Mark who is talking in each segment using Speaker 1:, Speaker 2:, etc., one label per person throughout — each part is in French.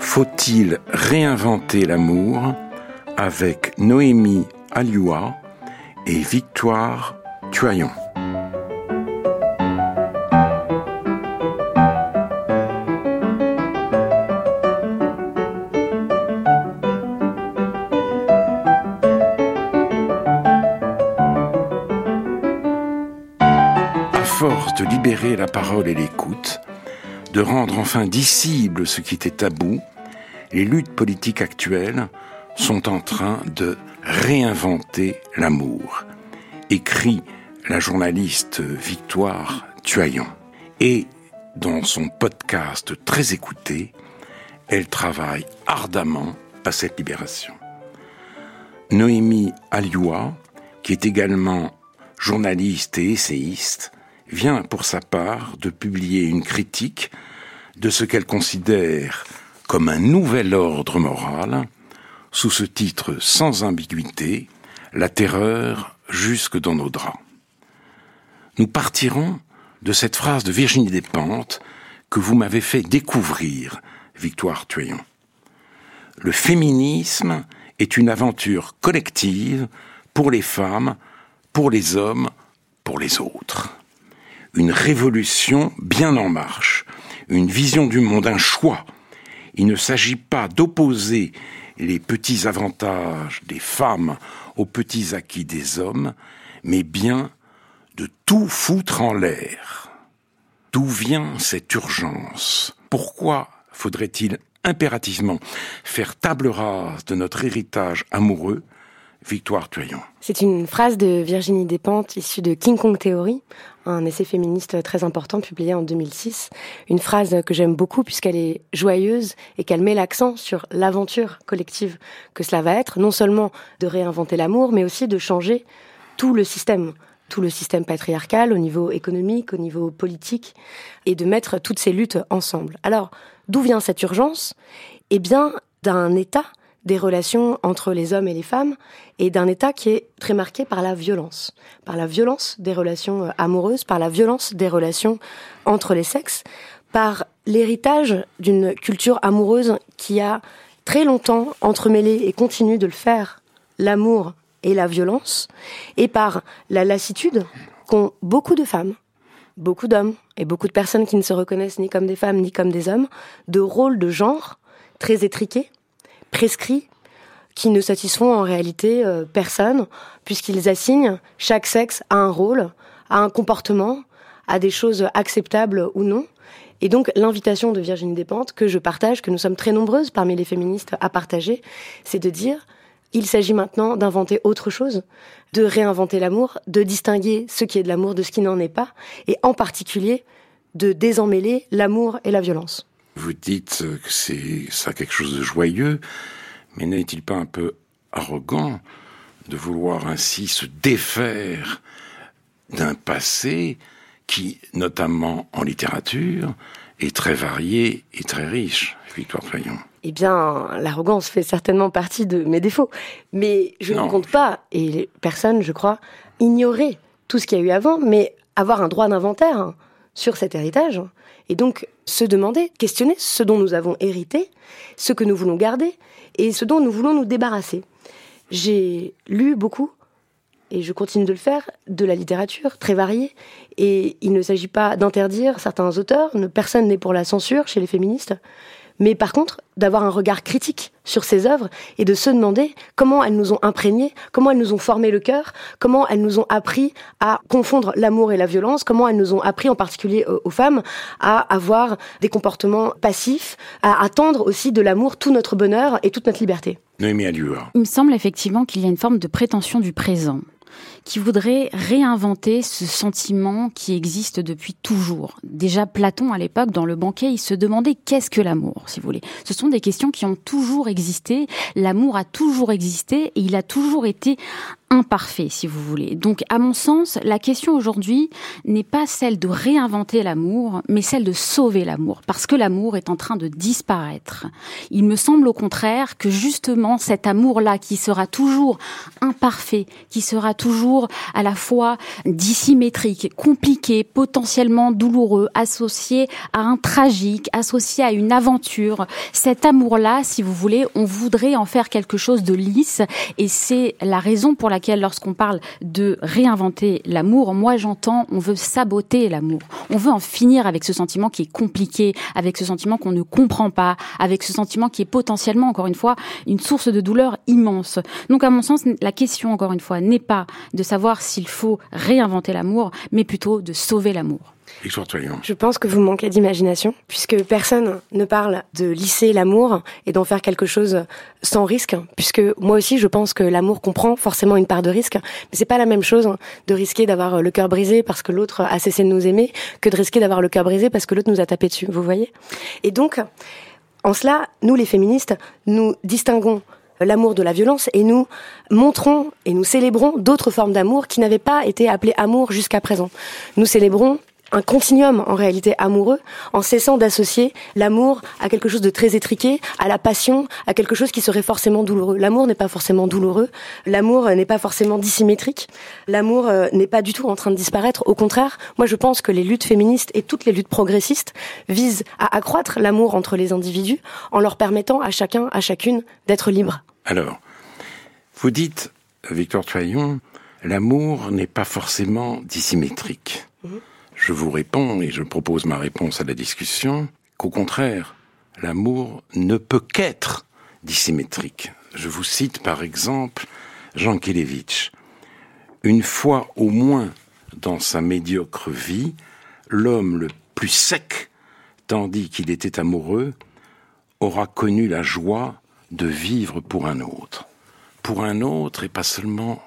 Speaker 1: Faut-il réinventer l'amour avec Noémie Alioua et Victoire Tuaillon. À force de libérer la parole et l'écoute, de rendre enfin dissible ce qui était tabou, les luttes politiques actuelles sont en train de réinventer l'amour, écrit la journaliste Victoire Tuaillon. Et dans son podcast très écouté, elle travaille ardemment à cette libération. Noémie Alioua, qui est également journaliste et essayiste, vient pour sa part de publier une critique de ce qu'elle considère comme un nouvel ordre moral sous ce titre sans ambiguïté, La terreur jusque dans nos draps. Nous partirons de cette phrase de Virginie Despentes que vous m'avez fait découvrir, Victoire Tuyon. Le féminisme est une aventure collective pour les femmes, pour les hommes, pour les autres. Une révolution bien en marche, une vision du monde, un choix. Il ne s'agit pas d'opposer les petits avantages des femmes aux petits acquis des hommes, mais bien de tout foutre en l'air. D'où vient cette urgence? Pourquoi faudrait-il impérativement faire table rase de notre héritage amoureux Victoire Tuyon.
Speaker 2: C'est une phrase de Virginie Despentes issue de King Kong Theory, un essai féministe très important publié en 2006. Une phrase que j'aime beaucoup puisqu'elle est joyeuse et qu'elle met l'accent sur l'aventure collective que cela va être, non seulement de réinventer l'amour, mais aussi de changer tout le système tout le système patriarcal au niveau économique, au niveau politique, et de mettre toutes ces luttes ensemble. Alors, d'où vient cette urgence? Eh bien, d'un État des relations entre les hommes et les femmes et d'un État qui est très marqué par la violence, par la violence des relations euh, amoureuses, par la violence des relations entre les sexes, par l'héritage d'une culture amoureuse qui a très longtemps entremêlé et continue de le faire l'amour et la violence, et par la lassitude qu'ont beaucoup de femmes, beaucoup d'hommes et beaucoup de personnes qui ne se reconnaissent ni comme des femmes ni comme des hommes, de rôles de genre très étriqués prescrits qui ne satisfont en réalité euh, personne, puisqu'ils assignent chaque sexe à un rôle, à un comportement, à des choses acceptables ou non. Et donc l'invitation de Virginie Despentes, que je partage, que nous sommes très nombreuses parmi les féministes à partager, c'est de dire il s'agit maintenant d'inventer autre chose, de réinventer l'amour, de distinguer ce qui est de l'amour de ce qui n'en est pas, et en particulier de désemmêler l'amour et la violence.
Speaker 1: Vous dites que c'est ça quelque chose de joyeux, mais n'est-il pas un peu arrogant de vouloir ainsi se défaire d'un passé qui, notamment en littérature, est très varié et très riche, Victoire Fayon
Speaker 2: Eh bien, l'arrogance fait certainement partie de mes défauts. Mais je ne compte pas, et les personnes, je crois, ignorer tout ce qu'il y a eu avant, mais avoir un droit d'inventaire sur cet héritage et donc se demander, questionner ce dont nous avons hérité, ce que nous voulons garder et ce dont nous voulons nous débarrasser. J'ai lu beaucoup, et je continue de le faire, de la littérature très variée. Et il ne s'agit pas d'interdire certains auteurs, personne n'est pour la censure chez les féministes mais par contre d'avoir un regard critique sur ces œuvres et de se demander comment elles nous ont imprégnés, comment elles nous ont formé le cœur, comment elles nous ont appris à confondre l'amour et la violence, comment elles nous ont appris en particulier euh, aux femmes à avoir des comportements passifs, à attendre aussi de l'amour tout notre bonheur et toute notre liberté.
Speaker 1: Noémie
Speaker 3: Il me semble effectivement qu'il y a une forme de prétention du présent qui voudrait réinventer ce sentiment qui existe depuis toujours. Déjà Platon à l'époque dans le banquet, il se demandait qu'est-ce que l'amour, si vous voulez. Ce sont des questions qui ont toujours existé, l'amour a toujours existé et il a toujours été imparfait, si vous voulez. Donc, à mon sens, la question aujourd'hui n'est pas celle de réinventer l'amour, mais celle de sauver l'amour, parce que l'amour est en train de disparaître. Il me semble au contraire que justement cet amour-là, qui sera toujours imparfait, qui sera toujours à la fois dissymétrique, compliqué, potentiellement douloureux, associé à un tragique, associé à une aventure, cet amour-là, si vous voulez, on voudrait en faire quelque chose de lisse, et c'est la raison pour laquelle laquelle, lorsqu'on parle de réinventer l'amour, moi j'entends, on veut saboter l'amour. On veut en finir avec ce sentiment qui est compliqué, avec ce sentiment qu'on ne comprend pas, avec ce sentiment qui est potentiellement, encore une fois, une source de douleur immense. Donc, à mon sens, la question, encore une fois, n'est pas de savoir s'il faut réinventer l'amour, mais plutôt de sauver l'amour.
Speaker 2: Je pense que vous manquez d'imagination, puisque personne ne parle de lisser l'amour et d'en faire quelque chose sans risque, puisque moi aussi je pense que l'amour comprend forcément une part de risque, mais c'est pas la même chose de risquer d'avoir le cœur brisé parce que l'autre a cessé de nous aimer que de risquer d'avoir le cœur brisé parce que l'autre nous a tapé dessus, vous voyez? Et donc, en cela, nous les féministes, nous distinguons l'amour de la violence et nous montrons et nous célébrons d'autres formes d'amour qui n'avaient pas été appelées amour jusqu'à présent. Nous célébrons un continuum en réalité amoureux en cessant d'associer l'amour à quelque chose de très étriqué, à la passion, à quelque chose qui serait forcément douloureux. L'amour n'est pas forcément douloureux, l'amour n'est pas forcément dissymétrique, l'amour euh, n'est pas du tout en train de disparaître. Au contraire, moi je pense que les luttes féministes et toutes les luttes progressistes visent à accroître l'amour entre les individus en leur permettant à chacun, à chacune d'être libre.
Speaker 1: Alors, vous dites, Victor Toyon, l'amour n'est pas forcément dissymétrique. Mhm. Je vous réponds, et je propose ma réponse à la discussion, qu'au contraire, l'amour ne peut qu'être dissymétrique. Je vous cite par exemple Jean Kelevitch. Une fois au moins dans sa médiocre vie, l'homme le plus sec, tandis qu'il était amoureux, aura connu la joie de vivre pour un autre. Pour un autre et pas seulement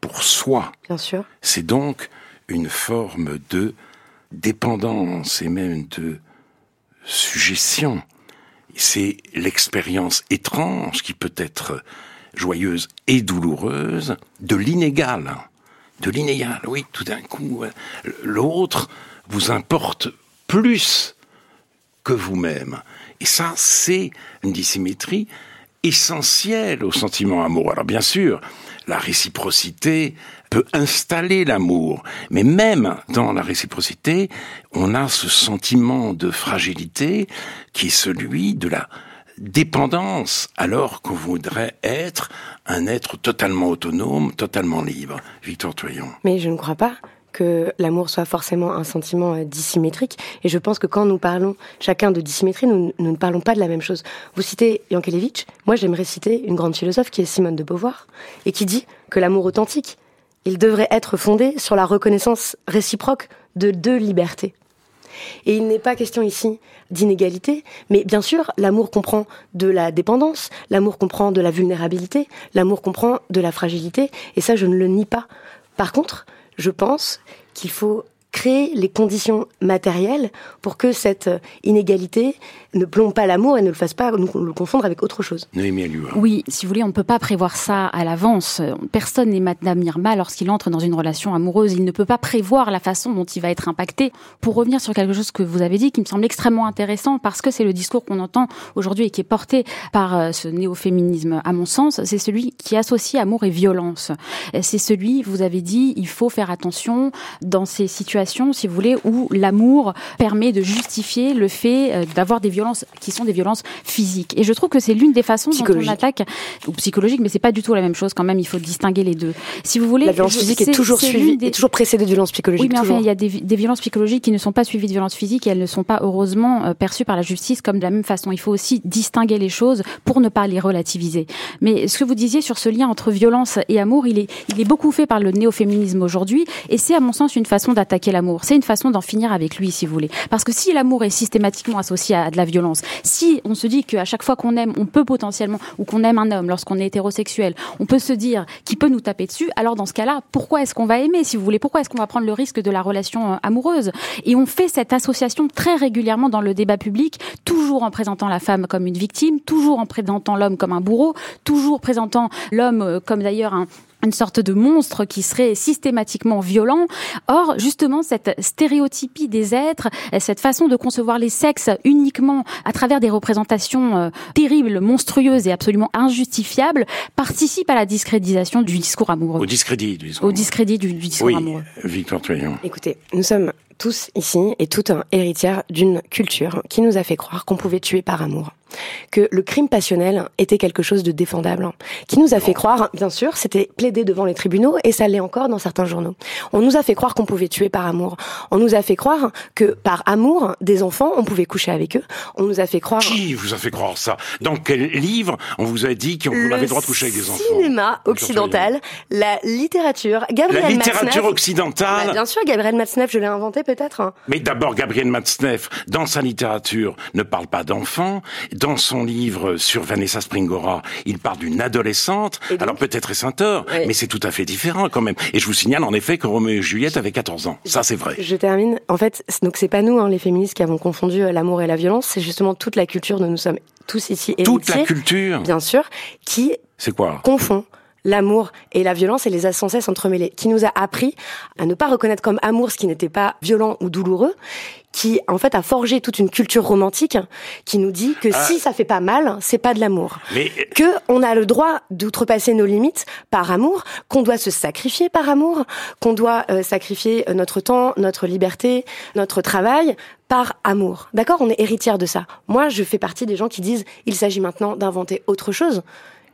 Speaker 1: pour soi.
Speaker 2: Bien sûr.
Speaker 1: C'est donc une forme de dépendance et même de suggestion. C'est l'expérience étrange qui peut être joyeuse et douloureuse de l'inégal. De l'inégal, oui, tout d'un coup, l'autre vous importe plus que vous-même. Et ça, c'est une dissymétrie essentielle au sentiment amoureux. Alors bien sûr, la réciprocité peut installer l'amour. Mais même dans la réciprocité, on a ce sentiment de fragilité qui est celui de la dépendance, alors qu'on voudrait être un être totalement autonome, totalement libre. Victor Toyon.
Speaker 2: Mais je ne crois pas que l'amour soit forcément un sentiment euh, dissymétrique. Et je pense que quand nous parlons chacun de dissymétrie, nous, ne parlons pas de la même chose. Vous citez Yankelevitch, moi j'aimerais citer une grande philosophe qui est Simone de Beauvoir, et qui dit que l'amour authentique, il devrait être fondé sur la reconnaissance réciproque de deux libertés. Et il n'est pas question ici d'inégalité, mais bien sûr, l'amour comprend de la dépendance, l'amour comprend de la vulnérabilité, l'amour comprend de la fragilité, et ça, je ne le nie pas. Par contre, je pense qu'il faut créer les conditions matérielles pour que cette inégalité ne plombe pas l'amour et ne le fasse pas nous, le confondre avec autre chose.
Speaker 3: Oui, si vous voulez, on ne peut pas prévoir ça à l'avance. Personne n'est Madame Irma lorsqu'il entre dans une relation amoureuse. Il ne peut pas prévoir la façon dont il va être impacté. Pour revenir sur quelque chose que vous avez dit, qui me semble extrêmement intéressant, parce que c'est le discours qu'on entend aujourd'hui et qui est porté par euh, ce néo-féminisme, à mon sens, c'est celui qui associe amour et violence. C'est celui, vous avez dit, il faut faire attention dans ces situations si vous voulez, où l'amour permet de justifier le fait euh, d'avoir des violences qui sont des violences physiques. Et je trouve que c'est l'une des façons dont on attaque, ou psychologique, mais c'est pas du tout la même chose quand même. Il faut distinguer les deux. Si vous voulez,
Speaker 2: la violence physique est, toujours suivie, est toujours précédée de violence psychologique.
Speaker 3: Oui, mais enfin, il y a des, des, violences psychologiques qui ne sont pas suivies de violences physiques et elles ne sont pas heureusement euh, perçues par la justice comme de la même façon. Il faut aussi distinguer les choses pour ne pas les relativiser. Mais ce que vous disiez sur ce lien entre violence et amour, il est, il est beaucoup fait par le néo-féminisme aujourd'hui et c'est à mon sens une façon d'attaquer l'amour. C'est une façon d'en finir avec lui, si vous voulez. Parce que si l'amour est systématiquement associé à de la violence, si on se dit qu'à chaque fois qu'on aime, on peut potentiellement, ou qu'on aime un homme lorsqu'on est hétérosexuel, on peut se dire qu'il peut nous taper dessus, alors dans ce cas-là, pourquoi est-ce qu'on va aimer, si vous voulez? Pourquoi est-ce qu'on va prendre le risque de la relation euh, amoureuse? Et on fait cette association très régulièrement dans le débat public, toujours en présentant la femme comme une victime, toujours en présentant l'homme comme un bourreau, toujours présentant l'homme euh, comme d'ailleurs un, une sorte de monstre qui serait systématiquement violent. Or, justement, cette stéréotypie des êtres, cette façon de concevoir les sexes uniquement à travers des représentations euh, terribles, monstrueuses et absolument injustifiables, participe à la discrédisation du discours amoureux.
Speaker 1: Au discrédit du discours.
Speaker 3: Au discrédit du, discours
Speaker 1: oui,
Speaker 3: amoureux.
Speaker 1: Victor Toyon.
Speaker 2: Écoutez, nous sommes tous ici et toutes un héritière d'une culture qui nous a fait croire qu'on pouvait tuer par amour que le crime passionnel était quelque chose de défendable, qui nous a fait croire, bien sûr, c'était plaidé devant les tribunaux et ça l'est encore dans certains journaux. On nous a fait croire qu'on pouvait tuer par amour. On nous a fait croire que par amour des enfants, on pouvait coucher avec eux. On nous a fait croire.
Speaker 1: Qui vous a fait croire ça? Dans quel livre on vous a dit qu'on avait le droit de coucher avec des enfants?
Speaker 2: Cinéma occidental, la littérature, Gabriel
Speaker 1: La littérature
Speaker 2: Matzneff.
Speaker 1: occidentale.
Speaker 2: Bah, bien sûr, Gabriel Matzneff, je l'ai inventé peut-être. hein.
Speaker 1: Mais d'abord, Gabriel Matzneff, dans sa littérature, ne parle pas d'enfants. Dans son livre sur Vanessa Springora, il parle d'une adolescente. Alors peut-être est un tort, mais c'est tout à fait différent quand même. Et je vous signale en effet que Roméo et Juliette avaient 14 ans. Ça, c'est vrai.
Speaker 2: Je termine. En fait, donc c'est pas nous, hein, les féministes, qui avons confondu euh, l'amour et la violence. C'est justement toute la culture dont nous sommes tous ici
Speaker 1: Toute la
Speaker 2: héritiers,
Speaker 1: culture,
Speaker 2: bien sûr, qui
Speaker 1: c'est quoi?
Speaker 2: confond l'amour et la violence et les a sans cesse entremêlés, qui nous a appris à ne pas reconnaître comme amour ce qui n'était pas violent ou douloureux, qui en fait a forgé toute une culture romantique qui nous dit que
Speaker 1: Ah.
Speaker 2: si ça fait pas mal, c'est pas de l'amour.
Speaker 1: Mais
Speaker 2: Que on a le droit d'outrepasser nos limites par amour, qu'on doit se sacrifier par amour, qu'on doit euh, sacrifier euh, notre temps, notre liberté, notre travail par amour. D'accord? On est héritière de ça. Moi, je fais partie des gens qui disent il s'agit maintenant d'inventer autre chose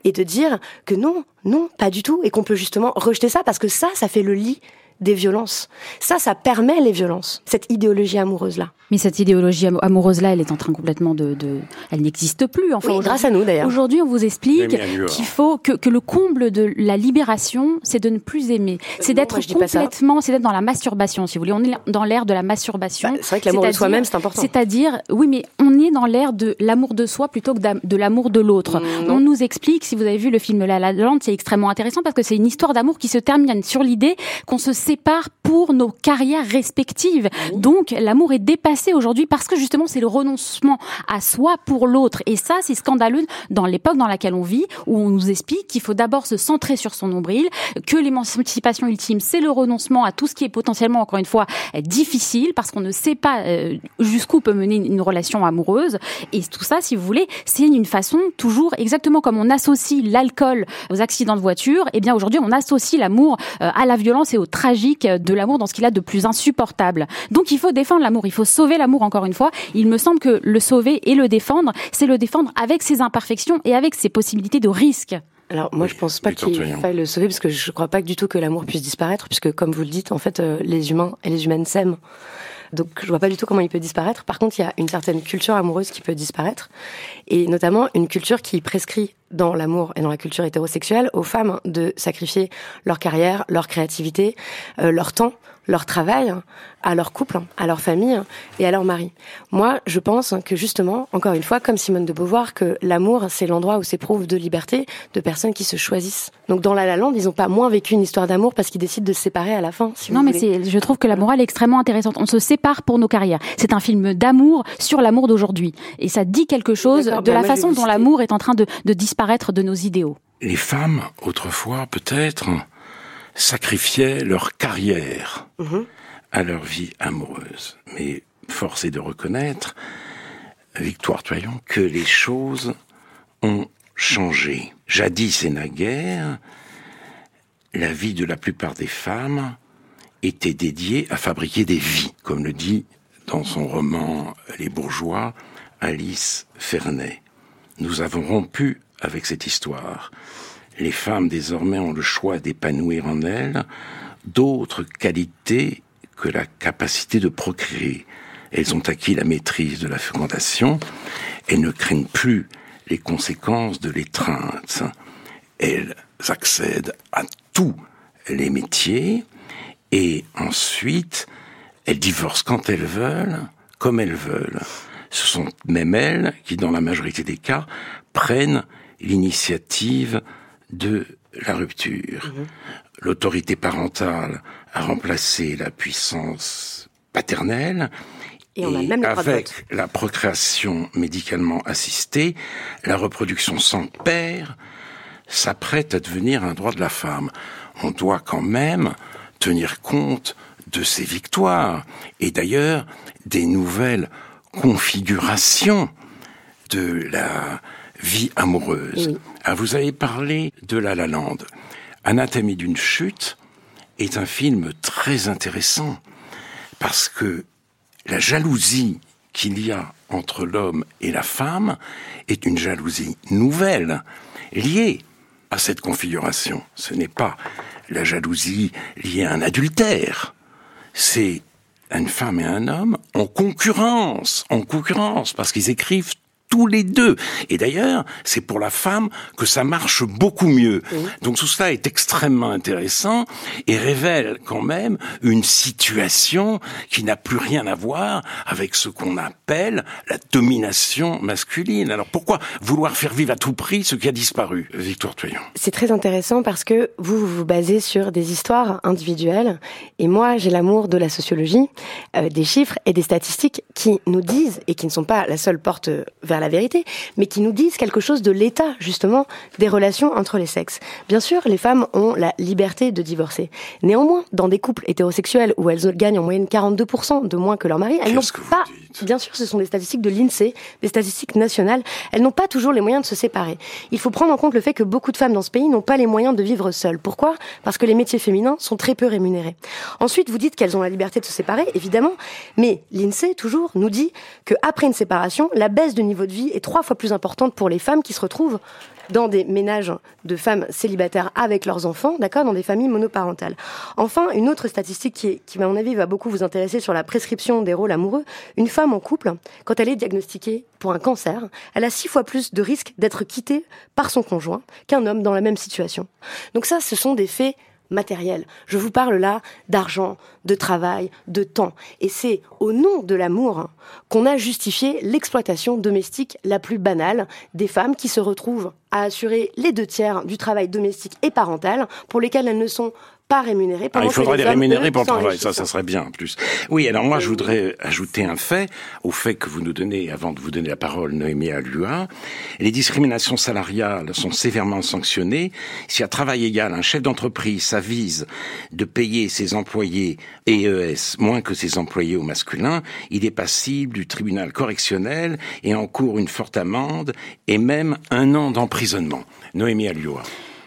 Speaker 2: et de dire que non, non, pas du tout, et qu'on peut justement rejeter ça parce que ça, ça fait le lit des violences. Ça, ça permet les violences. Cette idéologie amoureuse-là.
Speaker 3: Mais cette idéologie am- amoureuse-là, elle est en train complètement de... de... Elle n'existe plus. Enfin,
Speaker 2: Oui, grâce à nous d'ailleurs.
Speaker 3: Aujourd'hui, on vous explique qu'il faut que, que le comble de la libération, c'est de ne plus aimer. C'est
Speaker 2: non,
Speaker 3: d'être complètement, c'est d'être dans la masturbation, si vous voulez. On est dans l'ère de la masturbation.
Speaker 2: Bah, c'est vrai que l'amour de soi-même, c'est important.
Speaker 3: C'est-à-dire, oui, mais on est dans l'ère de l'amour de soi plutôt que de l'amour de l'autre.
Speaker 2: Mm,
Speaker 3: on nous explique, si vous avez vu le film La La Land, c'est extrêmement intéressant parce que c'est une histoire d'amour qui se termine sur l'idée qu'on se sépare pour nos carrières respectives. Donc, l'amour est dépassé aujourd'hui parce que justement, c'est le renoncement à soi pour l'autre. Et ça, c'est scandaleux dans l'époque dans laquelle on vit, où on nous explique qu'il faut d'abord se centrer sur son nombril, que l'émancipation ultime, c'est le renoncement à tout ce qui est potentiellement, encore une fois, difficile, parce qu'on ne sait pas euh, jusqu'où peut mener une, relation amoureuse. Et tout ça, si vous voulez, c'est une façon toujours, exactement comme on associe l'alcool aux accidents de voiture, et bien aujourd'hui, on associe l'amour euh, à la violence et au tragique de l'amour dans ce qu'il a de plus insupportable. Donc il faut défendre l'amour, il faut sauver l'amour encore une fois. Il me semble que le sauver et le défendre, c'est le défendre avec ses imperfections et avec ses possibilités de risque.
Speaker 2: Alors moi je pense pas qu'il faille le sauver parce que je crois pas du tout que l'amour puisse disparaître puisque comme vous le dites en fait euh, les humains et les humaines s'aiment. Donc je vois pas du tout comment il peut disparaître. Par contre, il y a une certaine culture amoureuse qui peut disparaître et notamment une culture qui prescrit dans l'amour et dans la culture hétérosexuelle aux femmes de sacrifier leur carrière, leur créativité, euh, leur temps, leur travail à leur couple, à leur famille et à leur mari. Moi, je pense que justement, encore une fois, comme Simone de Beauvoir, que l'amour, c'est l'endroit où s'éprouve de liberté de personnes qui se choisissent. Donc dans La La Land, ils n'ont pas moins vécu une histoire d'amour parce qu'ils décident de se séparer à la fin. Si
Speaker 3: Non,
Speaker 2: vous
Speaker 3: mais je trouve que la morale est extrêmement intéressante. On se sépare pour nos carrières. C'est un film d'amour sur l'amour d'aujourd'hui. Et ça dit quelque chose de
Speaker 2: bah
Speaker 3: la façon dont l'amour est en train de, de disparaître de nos idéaux.
Speaker 1: les femmes, autrefois peut-être, sacrifiaient leur carrière
Speaker 2: Mhm.
Speaker 1: à leur vie amoureuse. Mais force est de reconnaître, Victoire Toyon, que les choses ont changé. Jadis et naguère, la vie de la plupart des femmes était dédiée à fabriquer des vies, comme le dit dans son roman Les bourgeois Alice Ferney. Nous avons rompu avec cette histoire. Les femmes désormais ont le choix d'épanouir en elles d'autres qualités que la capacité de procréer. Elles ont acquis la maîtrise de la fécondation et ne craignent plus les conséquences de l'étreinte. Elles accèdent à tous les métiers et ensuite elles divorcent quand elles veulent, comme elles veulent. Ce sont même elles qui, dans la majorité des cas, prennent l'initiative de la rupture. L'autorité parentale a remplacé la puissance paternelle.
Speaker 2: Et on a même le
Speaker 1: avec la procréation médicalement assistée, la reproduction sans père s'apprête à devenir un droit de la femme. On doit quand même tenir compte de ces victoires et d'ailleurs des nouvelles configurations de la vie amoureuse. Ah, vous avez parlé de La La Land. Anatomie d'une chute est un film très intéressant parce que la jalousie qu'il y a entre l'homme et la femme est une jalousie nouvelle, liée à cette configuration. Ce n'est pas la jalousie liée à un adultère, c'est une femme et un homme en concurrence, en concurrence, parce qu'ils écrivent tous les deux. Et d'ailleurs, c'est pour la femme que ça marche beaucoup mieux. Donc tout cela est extrêmement intéressant et révèle quand même une situation qui n'a plus rien à voir avec ce qu'on appelle la domination masculine. Alors pourquoi vouloir faire vivre à tout prix ce qui a disparu, Victoire Toyon?
Speaker 2: C'est très intéressant parce que vous, vous vous basez sur des histoires individuelles et moi j'ai l'amour de la sociologie, euh, des chiffres et des statistiques qui nous disent et qui ne sont pas la seule porte vers la la vérité, mais qui nous disent quelque chose de l'état, justement, des relations entre les sexes. Bien sûr, les femmes ont la liberté de divorcer. Néanmoins, dans des couples hétérosexuels où elles gagnent en moyenne 42% de moins que leur mari, elles n'ont pas, bien sûr, ce sont des statistiques de l'INSEE, des statistiques nationales, elles n'ont pas toujours les moyens de se séparer. Il faut prendre en compte le fait que beaucoup de femmes dans ce pays n'ont pas les moyens de vivre seules. Pourquoi? Parce que les métiers féminins sont très peu rémunérés. Ensuite, vous dites qu'elles ont la liberté de se séparer, évidemment, mais l'INSEE, toujours, nous dit qu'après une séparation, la baisse de niveau de vie est trois fois plus importante pour les femmes qui se retrouvent dans des ménages de femmes célibataires avec leurs enfants, d'accord, dans des familles monoparentales. Enfin, une autre statistique qui, qui, à mon avis, va beaucoup vous intéresser sur la prescription des rôles amoureux. Une femme en couple, quand elle est diagnostiquée pour un cancer, elle a six fois plus de risques d'être quittée par son conjoint qu'un homme dans la même situation. Donc ça, ce sont des faits matériel. Je vous parle là d'argent, de travail, de temps. Et c'est au nom de l'amour qu'on a justifié l'exploitation domestique la plus banale des femmes qui se retrouvent à assurer les deux tiers du travail domestique et parental pour lesquels elles ne sont pas rémunérés.
Speaker 1: Ah, il faudrait les, rémunérer pour le travail, ça, ça serait bien en plus. Oui, alors moi, je voudrais ajouter un fait au fait que vous nous donnez, avant de vous donner la parole, Noémie Alua. Les discriminations salariales sont sévèrement sanctionnées. Si à travail égal, un chef d'entreprise s'avise de payer ses employés EES moins que ses employés au masculin, il est passible du tribunal correctionnel et encourt une forte amende et même un an d'emprisonnement. Noémie Alua.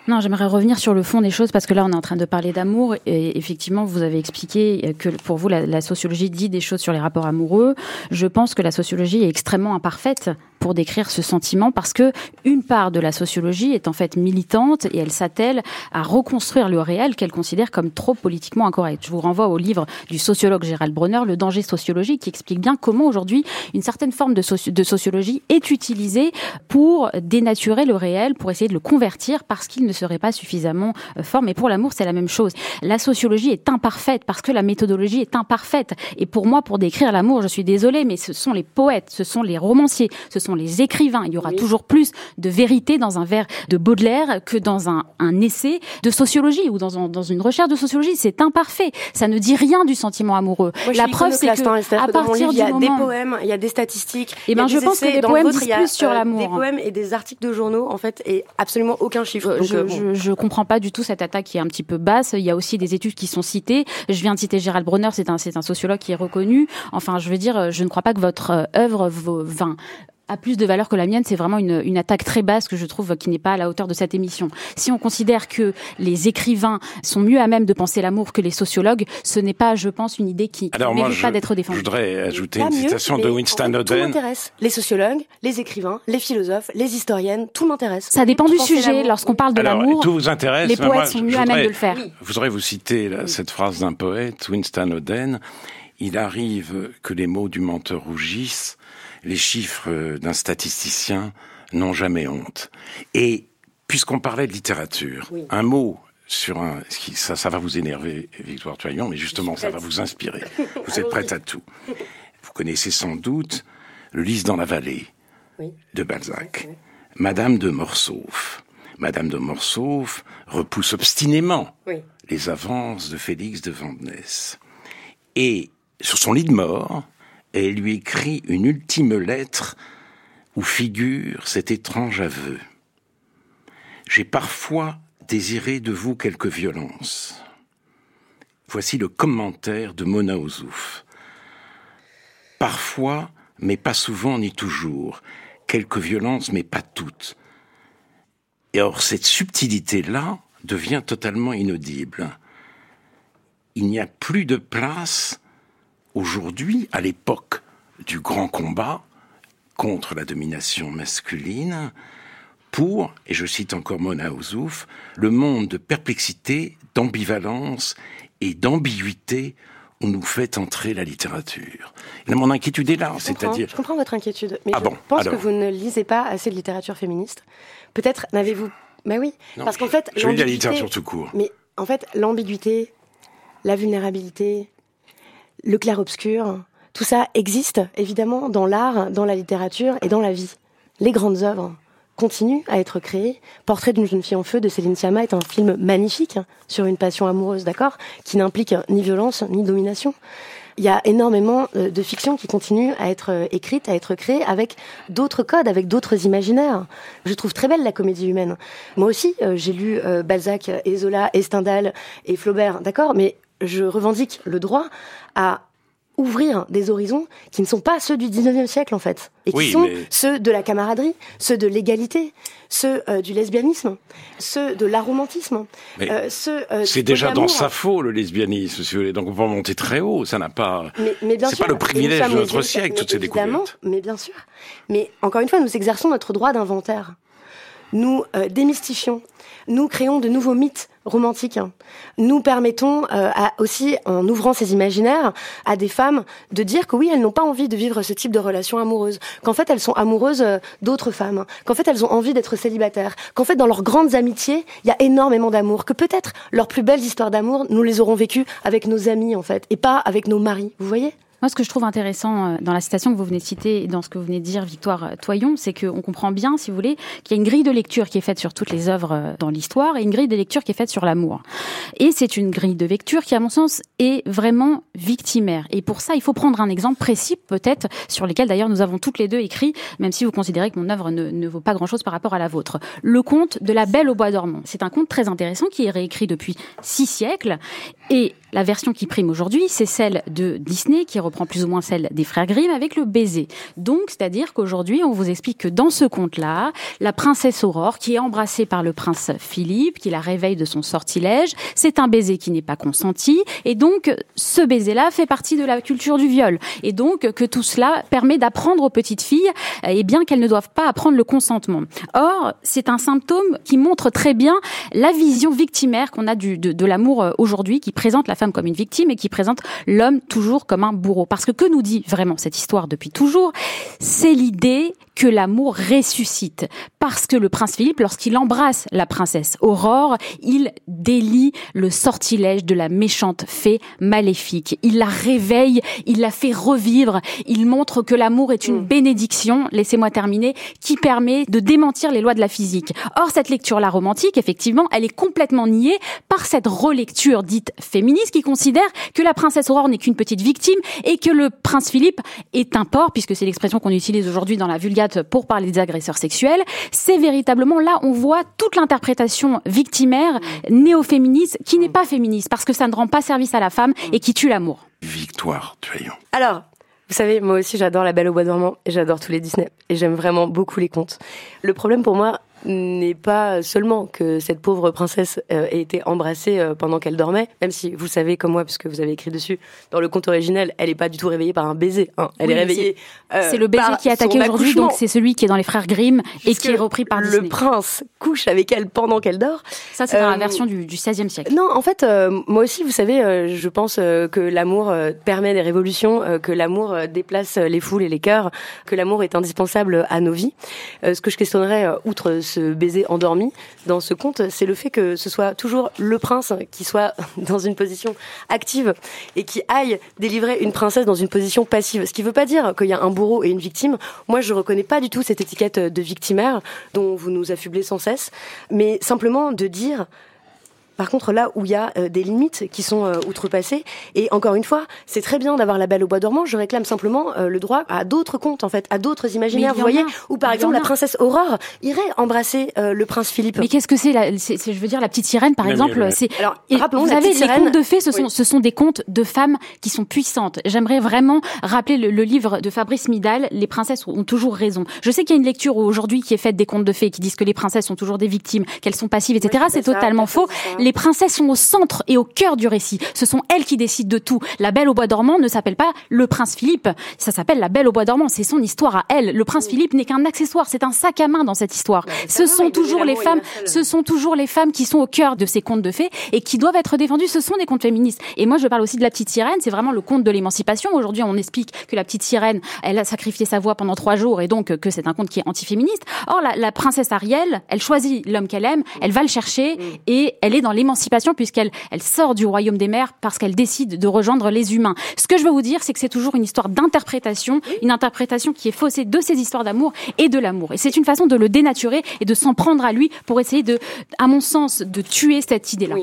Speaker 3: Non, j'aimerais revenir sur le fond des choses parce que là, on est en train de parler d'amour et effectivement, vous avez expliqué que pour vous, la, la, sociologie dit des choses sur les rapports amoureux. Je pense que la sociologie est extrêmement imparfaite pour décrire ce sentiment parce que une part de la sociologie est en fait militante et elle s'attelle à reconstruire le réel qu'elle considère comme trop politiquement incorrect. Je vous renvoie au livre du sociologue Gérald Bronner, Le danger sociologique, qui explique bien comment aujourd'hui une certaine forme de, sociologie est utilisée pour dénaturer le réel, pour essayer de le convertir parce qu'il ne serait pas suffisamment euh, fort. Mais pour l'amour, c'est la même chose. La sociologie est imparfaite parce que la méthodologie est imparfaite. Et pour moi, pour décrire l'amour, je suis désolée, mais ce sont les poètes, ce sont les romanciers, ce sont les écrivains. Il y aura toujours plus de vérité dans un vers de Baudelaire que dans un, un essai de sociologie ou dans, dans, une recherche de sociologie. C'est imparfait. Ça ne dit rien du sentiment amoureux.
Speaker 2: la preuve, c'est que hein, à partir du il y a des poèmes, il y a des statistiques. Et
Speaker 3: eh ben, je pense que les poèmes disent plus sur euh, l'amour.
Speaker 2: Des poèmes et des articles de journaux, en fait, et absolument aucun chiffre.
Speaker 3: je, euh, je, comprends pas du tout cette attaque qui est un petit peu basse. Il y a aussi des études qui sont citées. Je viens de citer Gérald Bronner, c'est un, c'est un sociologue qui est reconnu. Enfin, je veux dire, je ne crois pas que votre euh, œuvre vaut, a plus de valeur que la mienne. C'est vraiment une, une, attaque très basse que je trouve qui n'est pas à la hauteur de cette émission. Si on considère que les écrivains sont mieux à même de penser l'amour que les sociologues, ce n'est pas, je pense, une idée qui, ne mérite pas d'être défendue.
Speaker 1: Je voudrais ajouter une citation de Winston Oden. Tout
Speaker 2: m'intéresse. Les sociologues, les écrivains, les philosophes, les historiennes, tout m'intéresse.
Speaker 3: Ça dépend du sujet. Lorsqu'on parle de l'amour,
Speaker 1: tout vous intéresse.
Speaker 3: Les poètes sont mieux à même de le faire.
Speaker 1: Je voudrais vous citer cette phrase d'un poète, Winston Oden. Il arrive que les mots du menteur rougissent les chiffres d'un statisticien n'ont jamais honte. Et puisqu'on parlait de littérature, un mot sur un, ça, ça va vous énerver, Victoire Toyon, mais justement, ça va vous inspirer. Vous êtes prête à tout. Vous connaissez sans doute le Lys dans la vallée de Balzac. Madame de Morsauf. Madame de Morsauf repousse obstinément les avances de Félix de Vandenesse. Et sur son lit de mort, et lui écrit une ultime lettre où figure cet étrange aveu. J'ai parfois désiré de vous quelque violence. Voici le commentaire de Mona Ouzouf. Parfois, mais pas souvent ni toujours, quelques violences, mais pas toutes. Et or, cette subtilité-là devient totalement inaudible. Il n'y a plus de place aujourd'hui, à l'époque du grand combat contre la domination masculine, pour, et je cite encore Mona Ouzouf, le monde de perplexité, d'ambivalence et d'ambiguïté où nous fait entrer la littérature. Et mon inquiétude est là, c'est-à-dire...
Speaker 2: Je comprends votre inquiétude, mais ah je pense que vous ne lisez pas assez de littérature féministe. Peut-être n'avez-vous... Mais oui, parce qu'en fait...
Speaker 1: Je lis la littérature tout court.
Speaker 2: Mais en fait, l'ambiguïté, la vulnérabilité, le clair-obscur, tout ça existe évidemment dans l'art, dans la littérature et dans la vie. Les grandes œuvres continue à être créé. Portrait d'une jeune fille en feu de Céline Sciamma est un film magnifique sur une passion amoureuse, d'accord, qui n'implique ni violence ni domination. Il y a énormément euh, de fiction qui continue à être euh, écrite, à être créée avec d'autres codes, avec d'autres imaginaires. Je trouve très belle la comédie humaine. Moi aussi, euh, j'ai lu Balzac et Zola Stendhal et Flaubert, d'accord, mais je revendique le droit à ouvrir des horizons qui ne sont pas ceux du 19e siècle en fait, et qui sont ceux de la camaraderie, ceux de l'égalité, ceux euh, du lesbianisme, ceux de l'aromantisme,
Speaker 1: euh, ceux. Euh, c'est déjà dans sa faux le lesbianisme, si vous voulez. Donc on peut monter très haut, ça n'a pas. Mais, c'est pas le privilège de notre siècle toutes ces découvertes.
Speaker 2: Mais bien sûr. Mais encore une fois, nous exerçons notre droit d'inventaire. Nous démystifions, nous créons de nouveaux mythes romantique. Nous permettons euh, aussi, en ouvrant ces imaginaires, à des femmes de dire que oui, elles n'ont pas envie de vivre ce type de relation amoureuse, qu'en fait elles sont amoureuses euh, d'autres femmes, qu'en fait elles ont envie d'être célibataires, qu'en fait dans leurs grandes amitiés, il y a énormément d'amour, que peut-être leurs plus belles histoires d'amour, nous les aurons vécues avec nos amis en fait, et pas avec nos maris. Vous voyez?
Speaker 3: Moi, ce que je trouve intéressant euh, dans la citation que vous venez de citer et dans ce que vous venez de dire, Victoire euh, Toyon, c'est qu'on comprend bien, si vous voulez, qu'il y a une grille de lecture qui est faite sur toutes les œuvres euh, dans l'histoire et une grille de lecture qui est faite sur l'amour. Et c'est une grille de lecture qui, à mon sens, est vraiment victimaire. Et pour ça, il faut prendre un exemple précis, peut-être, sur lequel d'ailleurs nous avons toutes les deux écrit, même si vous considérez que mon œuvre ne, ne vaut pas grand-chose par rapport à la vôtre. Le conte de la Belle au bois dormant. C'est un conte très intéressant qui est réécrit depuis six siècles et la version qui prime aujourd'hui, c'est celle de Disney, qui reprend plus ou moins celle des frères Grimm avec le baiser. Donc, c'est-à-dire qu'aujourd'hui, on vous explique que dans ce conte-là, la princesse Aurore, qui est embrassée par le prince Philippe, qui la réveille de son sortilège, c'est un baiser qui n'est pas consenti. Et donc, ce baiser-là fait partie de la culture du viol. Et donc, que tout cela permet d'apprendre aux petites filles, eh bien qu'elles ne doivent pas apprendre le consentement. Or, c'est un symptôme qui montre très bien la vision victimaire qu'on a du, de, l'amour euh, aujourd'hui, qui présente la femme comme une victime et qui présente l'homme toujours comme un bourreau. Parce que que nous dit vraiment cette histoire depuis toujours C'est l'idée que l'amour ressuscite. Parce que le prince Philippe, lorsqu'il embrasse la princesse Aurore, il délie le sortilège de la méchante fée maléfique. Il la réveille, il la fait revivre, il montre que l'amour est une mm. bénédiction, laissez-moi terminer, qui permet de démentir les lois de la physique. Or, cette lecture-là romantique, effectivement, elle est complètement niée par cette relecture dite féministe qui considère que la princesse Aurore n'est qu'une petite victime et que le prince Philippe est un porc, puisque c'est l'expression qu'on utilise aujourd'hui dans la Vulgate pour parler des agresseurs sexuels. C'est véritablement là, on voit toute l'interprétation victimaire néo-féministe qui n'est pas féministe parce que ça ne rend pas service à la femme et qui tue l'amour.
Speaker 1: Victoire, tu
Speaker 2: Alors, vous savez, moi aussi j'adore La Belle au Bois dormant et j'adore tous les Disney et j'aime vraiment beaucoup les contes. Le problème pour moi, n'est pas seulement que cette pauvre princesse euh, ait été embrassée euh, pendant qu'elle dormait, même si vous savez comme moi, puisque vous avez écrit dessus, dans le conte originel, elle n'est pas du tout réveillée par un baiser. Hein. Elle est réveillée.
Speaker 3: Euh, c'est le baiser qui est attaqué aujourd'hui, donc c'est celui qui est dans les frères Grimm et qui est repris par
Speaker 2: Disney. Le prince couche avec elle pendant qu'elle dort.
Speaker 3: Ça, c'est dans la version du, du XVIe siècle.
Speaker 2: Non, en fait, moi aussi, vous savez, je pense que l'amour permet des révolutions, que l'amour déplace les foules et les cœurs, que l'amour est indispensable à nos vies. ce que je questionnerais, outre ce baiser endormi dans ce conte, c'est le fait que ce soit toujours le prince qui soit dans une position active et qui aille délivrer une princesse dans une position passive. Ce qui ne veut pas dire qu'il y a un bourreau et une victime. Moi, je reconnais pas du tout cette étiquette de victimaire dont vous nous affublez sans cesse, mais simplement de dire par contre là où il y a euh, des limites qui sont euh, outrepassées. Et encore une fois, c'est très bien d'avoir la Belle au bois dormant. Je réclame simplement euh, le droit à d'autres contes, en fait, à d'autres imaginaires. Vous voyez, où par exemple la princesse Aurore irait embrasser le prince Philippe.
Speaker 3: Mais qu'est-ce que c'est Je veux dire, la petite sirène, par exemple. C'est alors rappelons, vous savez, les contes de fées, ce sont ce sont des contes de femmes qui sont puissantes. J'aimerais vraiment rappeler le, le, livre de Fabrice Midal. Les princesses ont toujours raison. Je sais qu'il y a une lecture aujourd'hui qui est faite des contes de fées qui disent que les princesses sont toujours des victimes, qu'elles sont passives, etc. c'est totalement faux. Les princesses sont au centre et au cœur du récit. Ce sont elles qui décident de tout. La Belle au bois dormant ne s'appelle pas le prince Philippe. Ça s'appelle la Belle au bois dormant. C'est son histoire à elle. Le prince Philippe n'est qu'un accessoire. C'est un sac à main dans cette histoire. ce sont toujours les femmes. Ce sont toujours les femmes qui sont au cœur de ces contes de fées et qui doivent être défendues. Ce sont des contes féministes. Et moi, je parle aussi de la petite sirène. C'est vraiment le conte de l'émancipation. Aujourd'hui, on explique que la petite sirène, elle a sacrifié sa voix pendant trois jours et donc que c'est un conte qui est antiféministe. Or, la, la princesse Ariel, elle choisit l'homme qu'elle aime, elle va le chercher mm. et elle est dans l'émancipation puisqu'elle elle sort du royaume des mers parce qu'elle décide de rejoindre les humains. Ce que je veux vous dire, c'est que c'est toujours une histoire d'interprétation, une interprétation qui est faussée de ces histoires d'amour et de l'amour. Et c'est une façon de le dénaturer et de s'en prendre à lui pour essayer de, à mon sens, de tuer cette idée-là.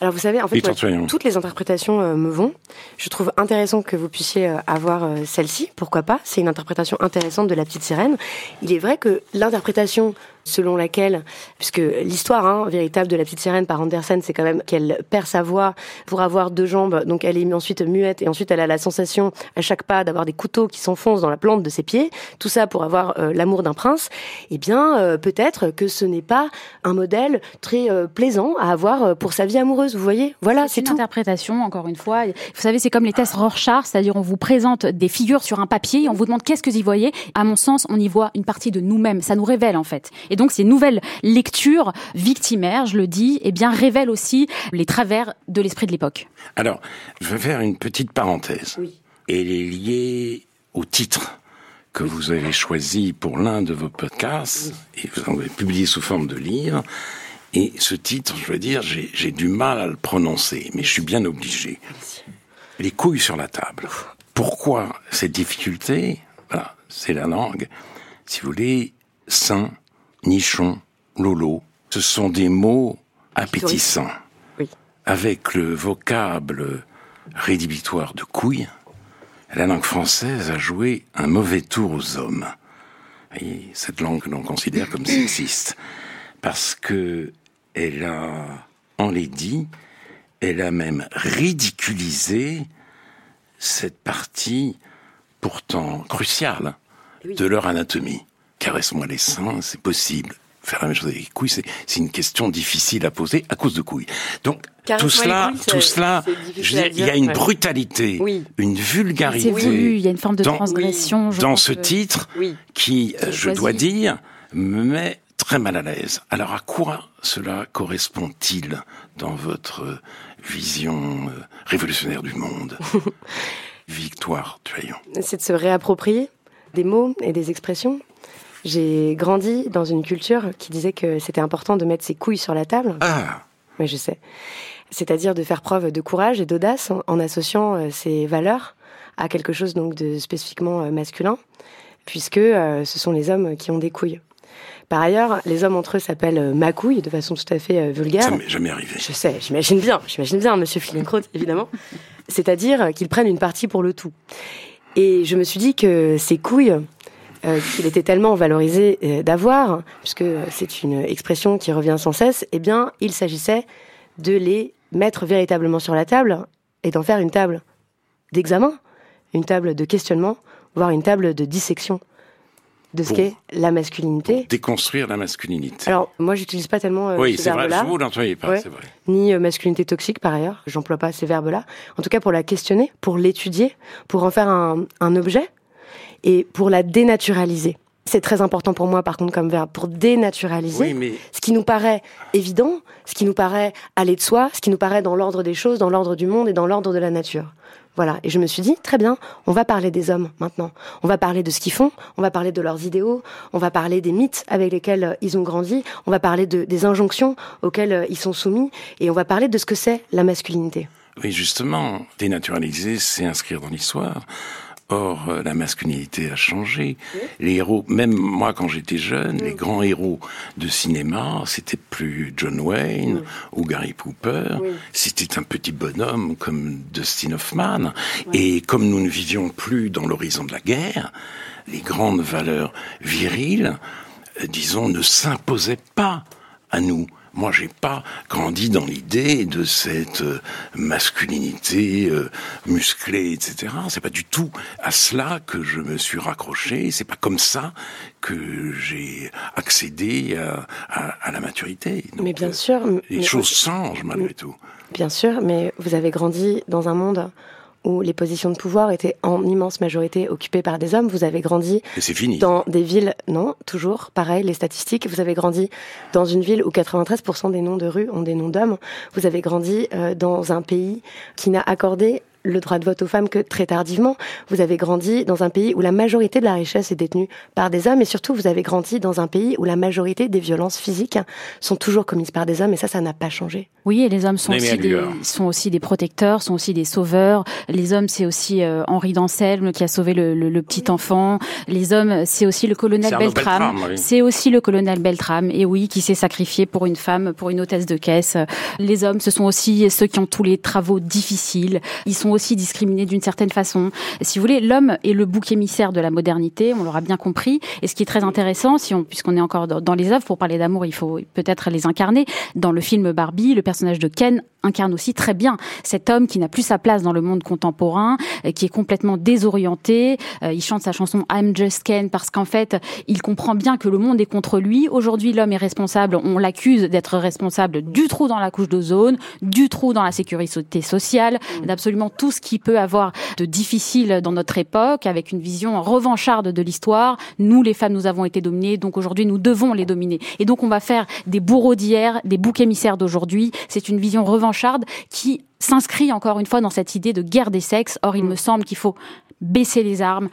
Speaker 2: Alors vous savez, en fait, toutes les interprétations euh, me vont. Je trouve intéressant que vous puissiez euh, avoir euh, celle-ci. Pourquoi pas? C'est une interprétation intéressante de la petite sirène. Il est vrai que l'interprétation selon laquelle, puisque l'histoire hein, véritable de la petite sirène par Andersen, c'est quand même qu'elle perd sa voix pour avoir deux jambes, donc elle est ensuite muette et ensuite elle a la sensation à chaque pas d'avoir des couteaux qui s'enfoncent dans la plante de ses pieds. Tout ça pour avoir l'amour d'un prince. Eh bien, peut-être que ce n'est pas un modèle très plaisant à avoir pour sa vie amoureuse vous voyez Voilà, c'est
Speaker 3: une interprétation, encore une fois. Vous savez, c'est comme les tests Rorschach, c'est-à-dire on vous présente des figures sur un papier et on vous demande qu'est-ce que vous y voyez. À mon sens, on y voit une partie de nous-mêmes. Ça nous révèle, en fait. Et donc, ces nouvelles lectures victimaires, je le dis, eh bien, révèlent aussi les travers de l'esprit de l'époque.
Speaker 1: Alors, je vais faire une petite parenthèse. Oui. Elle est liée au titre que vous avez choisi pour l'un de vos podcasts, et vous en avez publié sous forme de livre. Et ce titre, je veux dire, j'ai du mal à le prononcer, mais je suis bien obligé. Les couilles sur la table. Pourquoi cette difficulté? Voilà, c'est la langue. Si vous voulez, sein, nichon, lolo, ce sont des mots appétissants. Oui. Avec le vocable rédhibitoire de couilles, la langue française a joué un mauvais tour aux hommes. voyez, cette langue que l'on considère comme sexiste parce que elle a enlaidi, elle a même ridiculisé cette partie pourtant cruciale de leur anatomie. Caresse-moi les seins, c'est possible. Faire la même chose avec les couilles, c'est une question difficile à poser à cause de couilles. Donc tout cela, tout cela, il y a une brutalité, une vulgarité.
Speaker 3: il y a une forme de transgression.
Speaker 1: Dans, ce titre, qui, euh, je dois dire, me met très mal à l'aise. Alors à quoi cela correspond-il dans votre vision euh, révolutionnaire du monde? Victoire Tuyon.
Speaker 2: C'est de se réapproprier des mots et des expressions. J'ai grandi dans une culture qui disait que c'était important de mettre ses couilles sur la table.
Speaker 1: Ah
Speaker 2: Oui, je sais. C'est-à-dire de faire preuve de courage et d'audace en, associant euh, valeurs à quelque chose donc de spécifiquement euh, masculin, puisque ce sont les hommes qui ont des couilles. Par ailleurs, les hommes entre eux s'appellent euh, macouilles de façon tout à fait euh, vulgaire. Ça
Speaker 1: m'est jamais arrivé.
Speaker 2: Je sais, j'imagine bien, j'imagine bien, monsieur Fillincrote, évidemment. C'est-à-dire qu'ils prennent une partie pour le tout. Et je me suis dit que ces couilles, euh, qu'il était tellement valorisé d'avoir, puisque c'est une expression qui revient sans cesse, eh bien, il s'agissait de les mettre véritablement sur la table et d'en faire une table d'examen, une table de questionnement, voire une table de dissection de ce qu'est la masculinité.
Speaker 1: déconstruire la masculinité.
Speaker 2: Alors, moi, j'utilise pas tellement
Speaker 1: euh, oui, ces verbes-là. Oui, c'est vrai, vous pas, c'est vrai.
Speaker 2: Ni euh, masculinité toxique, par ailleurs. J'emploie pas ces verbes-là. En tout cas, pour la questionner, pour l'étudier, pour en faire un, un objet et pour la dénaturaliser. C'est très important pour moi, par contre, comme verbe, pour dénaturaliser. Oui, mais... Ce qui nous paraît évident, ce qui nous paraît aller de soi, ce qui nous paraît dans l'ordre des choses, dans l'ordre du monde et dans l'ordre de la nature. Voilà. Et je me suis dit, très bien, on va parler des hommes maintenant. On va parler de ce qu'ils font, on va parler de leurs idéaux, on va parler des mythes avec lesquels euh, ils ont grandi, on va parler de, des injonctions auxquelles euh, ils sont soumis, et on va parler de ce que c'est la masculinité.
Speaker 1: Oui, justement, dénaturaliser, c'est inscrire dans l'histoire. Or, euh, la masculinité a changé. Les héros, même moi quand j'étais jeune, les grands héros de cinéma, c'était plus John Wayne ou Gary Cooper, c'était un petit bonhomme comme Dustin Hoffman. Et comme nous ne vivions plus dans l'horizon de la guerre, les grandes valeurs viriles, euh, disons, ne s'imposaient pas à nous. Moi, j'ai pas grandi dans l'idée de cette euh, masculinité euh, musclée, etc. C'est pas du tout à cela que je me suis raccroché. C'est pas comme ça que j'ai accédé à, la maturité.
Speaker 2: mais bien sûr,
Speaker 1: les choses changent malgré tout.
Speaker 2: Bien sûr, mais vous avez grandi dans un monde où les positions de pouvoir étaient en immense majorité occupées par des hommes. Vous avez grandi dans des villes, non, toujours, pareil, les statistiques. Vous avez grandi dans une ville où 93% des noms de rues ont des noms d'hommes. Vous avez grandi euh, dans un pays qui n'a accordé le droit de vote aux femmes que très tardivement. Vous avez grandi dans un pays où la majorité de la richesse est détenue par des hommes et surtout vous avez grandi dans un pays où la majorité des violences physiques sont toujours commises par des hommes et ça, ça n'a pas changé.
Speaker 3: Oui, et les hommes sont, aussi des, sont aussi des protecteurs, sont aussi des sauveurs. Les hommes, c'est aussi euh, Henri d'Anselme qui a sauvé le, le, petit enfant. Les hommes, c'est aussi le colonel Beltram. C'est aussi le colonel Beltram, et oui, qui s'est sacrifié pour une femme, pour une hôtesse de caisse. Les hommes, ce sont aussi ceux qui ont tous les travaux difficiles. Ils sont aussi discriminés d'une certaine façon. Si vous voulez, l'homme est le bouc émissaire de la modernité, on l'aura bien compris. Et ce qui est très intéressant, si on, puisqu'on est encore dans les œuvres, pour parler d'amour, il faut peut-être les incarner. Dans le film Barbie, le personnage de Ken incarne aussi très bien cet homme qui n'a plus sa place dans le monde contemporain, euh, qui est complètement désorienté. Euh, il chante sa chanson I'm Just Ken parce qu'en fait, il comprend bien que le monde est contre lui. Aujourd'hui, l'homme est responsable. On l'accuse d'être responsable du trou dans la couche d'ozone, du trou dans la sécurité sociale, mm. d'absolument tout ce qui peut avoir de difficile dans notre époque, avec une vision revancharde de l'histoire. Nous, les femmes, nous avons été dominées, donc aujourd'hui, nous devons les dominer. Et donc, on va faire des bourreaux d'hier, des boucs émissaires d'aujourd'hui. C'est une vision revancharde qui s'inscrit encore une fois dans cette idée de guerre des sexes. Or, il mm. me semble qu'il faut baisser les armes,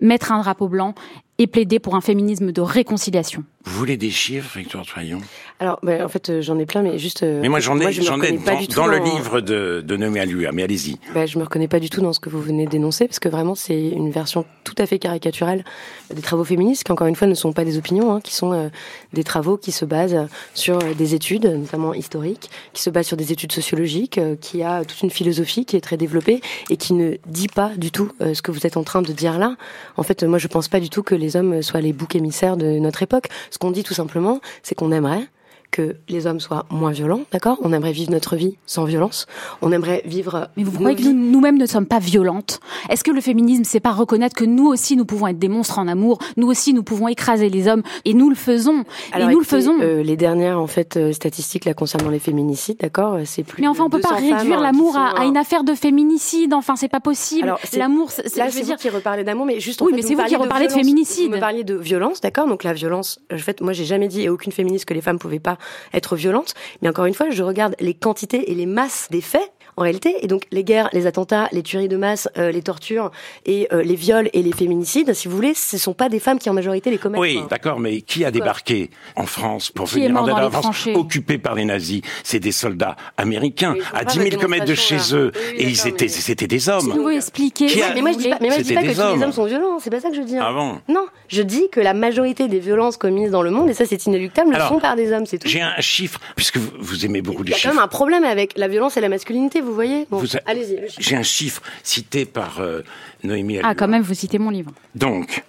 Speaker 3: mettre un drapeau blanc et plaider pour un féminisme de réconciliation.
Speaker 1: Vous voulez des chiffres, Victoire Troyon?
Speaker 2: Alors, ben, en fait, euh, j'en ai plein, mais juste. Euh,
Speaker 1: mais moi, j'en ai, j'en ai dans, dans, le livre de, de Noémie Alua, mais allez-y.
Speaker 2: Ben, je me reconnais pas du tout dans ce que vous venez d'énoncer, parce que vraiment, c'est une version tout à fait caricaturelle des travaux féministes, qui encore une fois ne sont pas des opinions, hein, qui sont euh, des travaux qui se basent sur des études, notamment historiques, qui se basent sur des études sociologiques, qui a toute une philosophie qui est très développée et qui ne dit pas du tout ce que vous êtes en train de dire là. En fait, moi, je pense pas du tout que les hommes soient les boucs émissaires de notre époque. Ce qu'on dit tout simplement, c'est qu'on aimerait que les hommes soient moins violents, d'accord? On aimerait vivre notre vie sans violence. On aimerait vivre.
Speaker 3: Mais vous croyez que nous-mêmes ne sommes pas violentes? Est-ce que le féminisme, c'est pas reconnaître que nous aussi, nous pouvons être des monstres en amour? Nous aussi, nous pouvons écraser les hommes et nous le faisons.
Speaker 2: Alors,
Speaker 3: et nous le faisons.
Speaker 2: Euh, les dernières en fait euh, statistiques là concernant les féminicides, d'accord? C'est plus.
Speaker 3: Mais enfin, on peut pas réduire l'amour à, une affaire de féminicide. Enfin, c'est pas possible. L'amour,
Speaker 2: là, c'est vous qui reparlez d'amour, mais juste.
Speaker 3: Oui, mais c'est vous qui reparlez de, de féminicide.
Speaker 2: Vous me parliez de violence, d'accord? Donc la violence, en fait, moi, j'ai jamais dit et aucune féministe que les femmes pouvaient pas être violentes. Mais encore une fois, je regarde les quantités et les masses des faits en réalité. Et donc les guerres, les attentats, les tueries de masse, euh, les tortures et euh, les viols et les féminicides, si vous voulez, ce sont pas des femmes qui en majorité les commettent.
Speaker 1: Oui, d'accord, mais qui a débarqué en France pour venir en la France occupée par les nazis? C'est des soldats américains à 10 000 km de chez eux et ils étaient c'était des hommes.
Speaker 3: vous expliquer.
Speaker 2: Mais moi je dis pas, mais moi, je dis pas que tous les hommes sont violents, c'est pas ça que je dis.
Speaker 1: Ah bon
Speaker 2: Non, je dis que la majorité des violences commises dans le monde et ça c'est inéluctable, le sont par des hommes, c'est tout.
Speaker 1: J'ai un chiffre puisque vous, aimez beaucoup les chiffres.
Speaker 2: Il y a quand même un problème avec la violence et la masculinité, vous voyez allez-y.
Speaker 1: J'ai un chiffre cité par euh, Noémie.
Speaker 3: Ah, quand même, vous citez mon livre.
Speaker 1: Donc,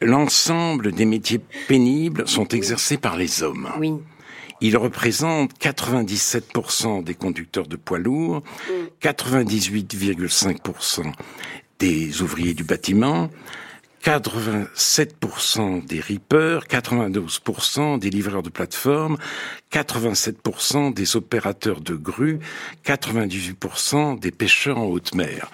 Speaker 1: l'ensemble des métiers pénibles sont exercés par les hommes.
Speaker 2: Oui.
Speaker 1: Ils représentent 97% des conducteurs de poids lourds, 98,5% des ouvriers du bâtiment, 87% des rippers, 92% des livreurs de plateforme, 87% des opérateurs de grues, 98% des pêcheurs en haute mer.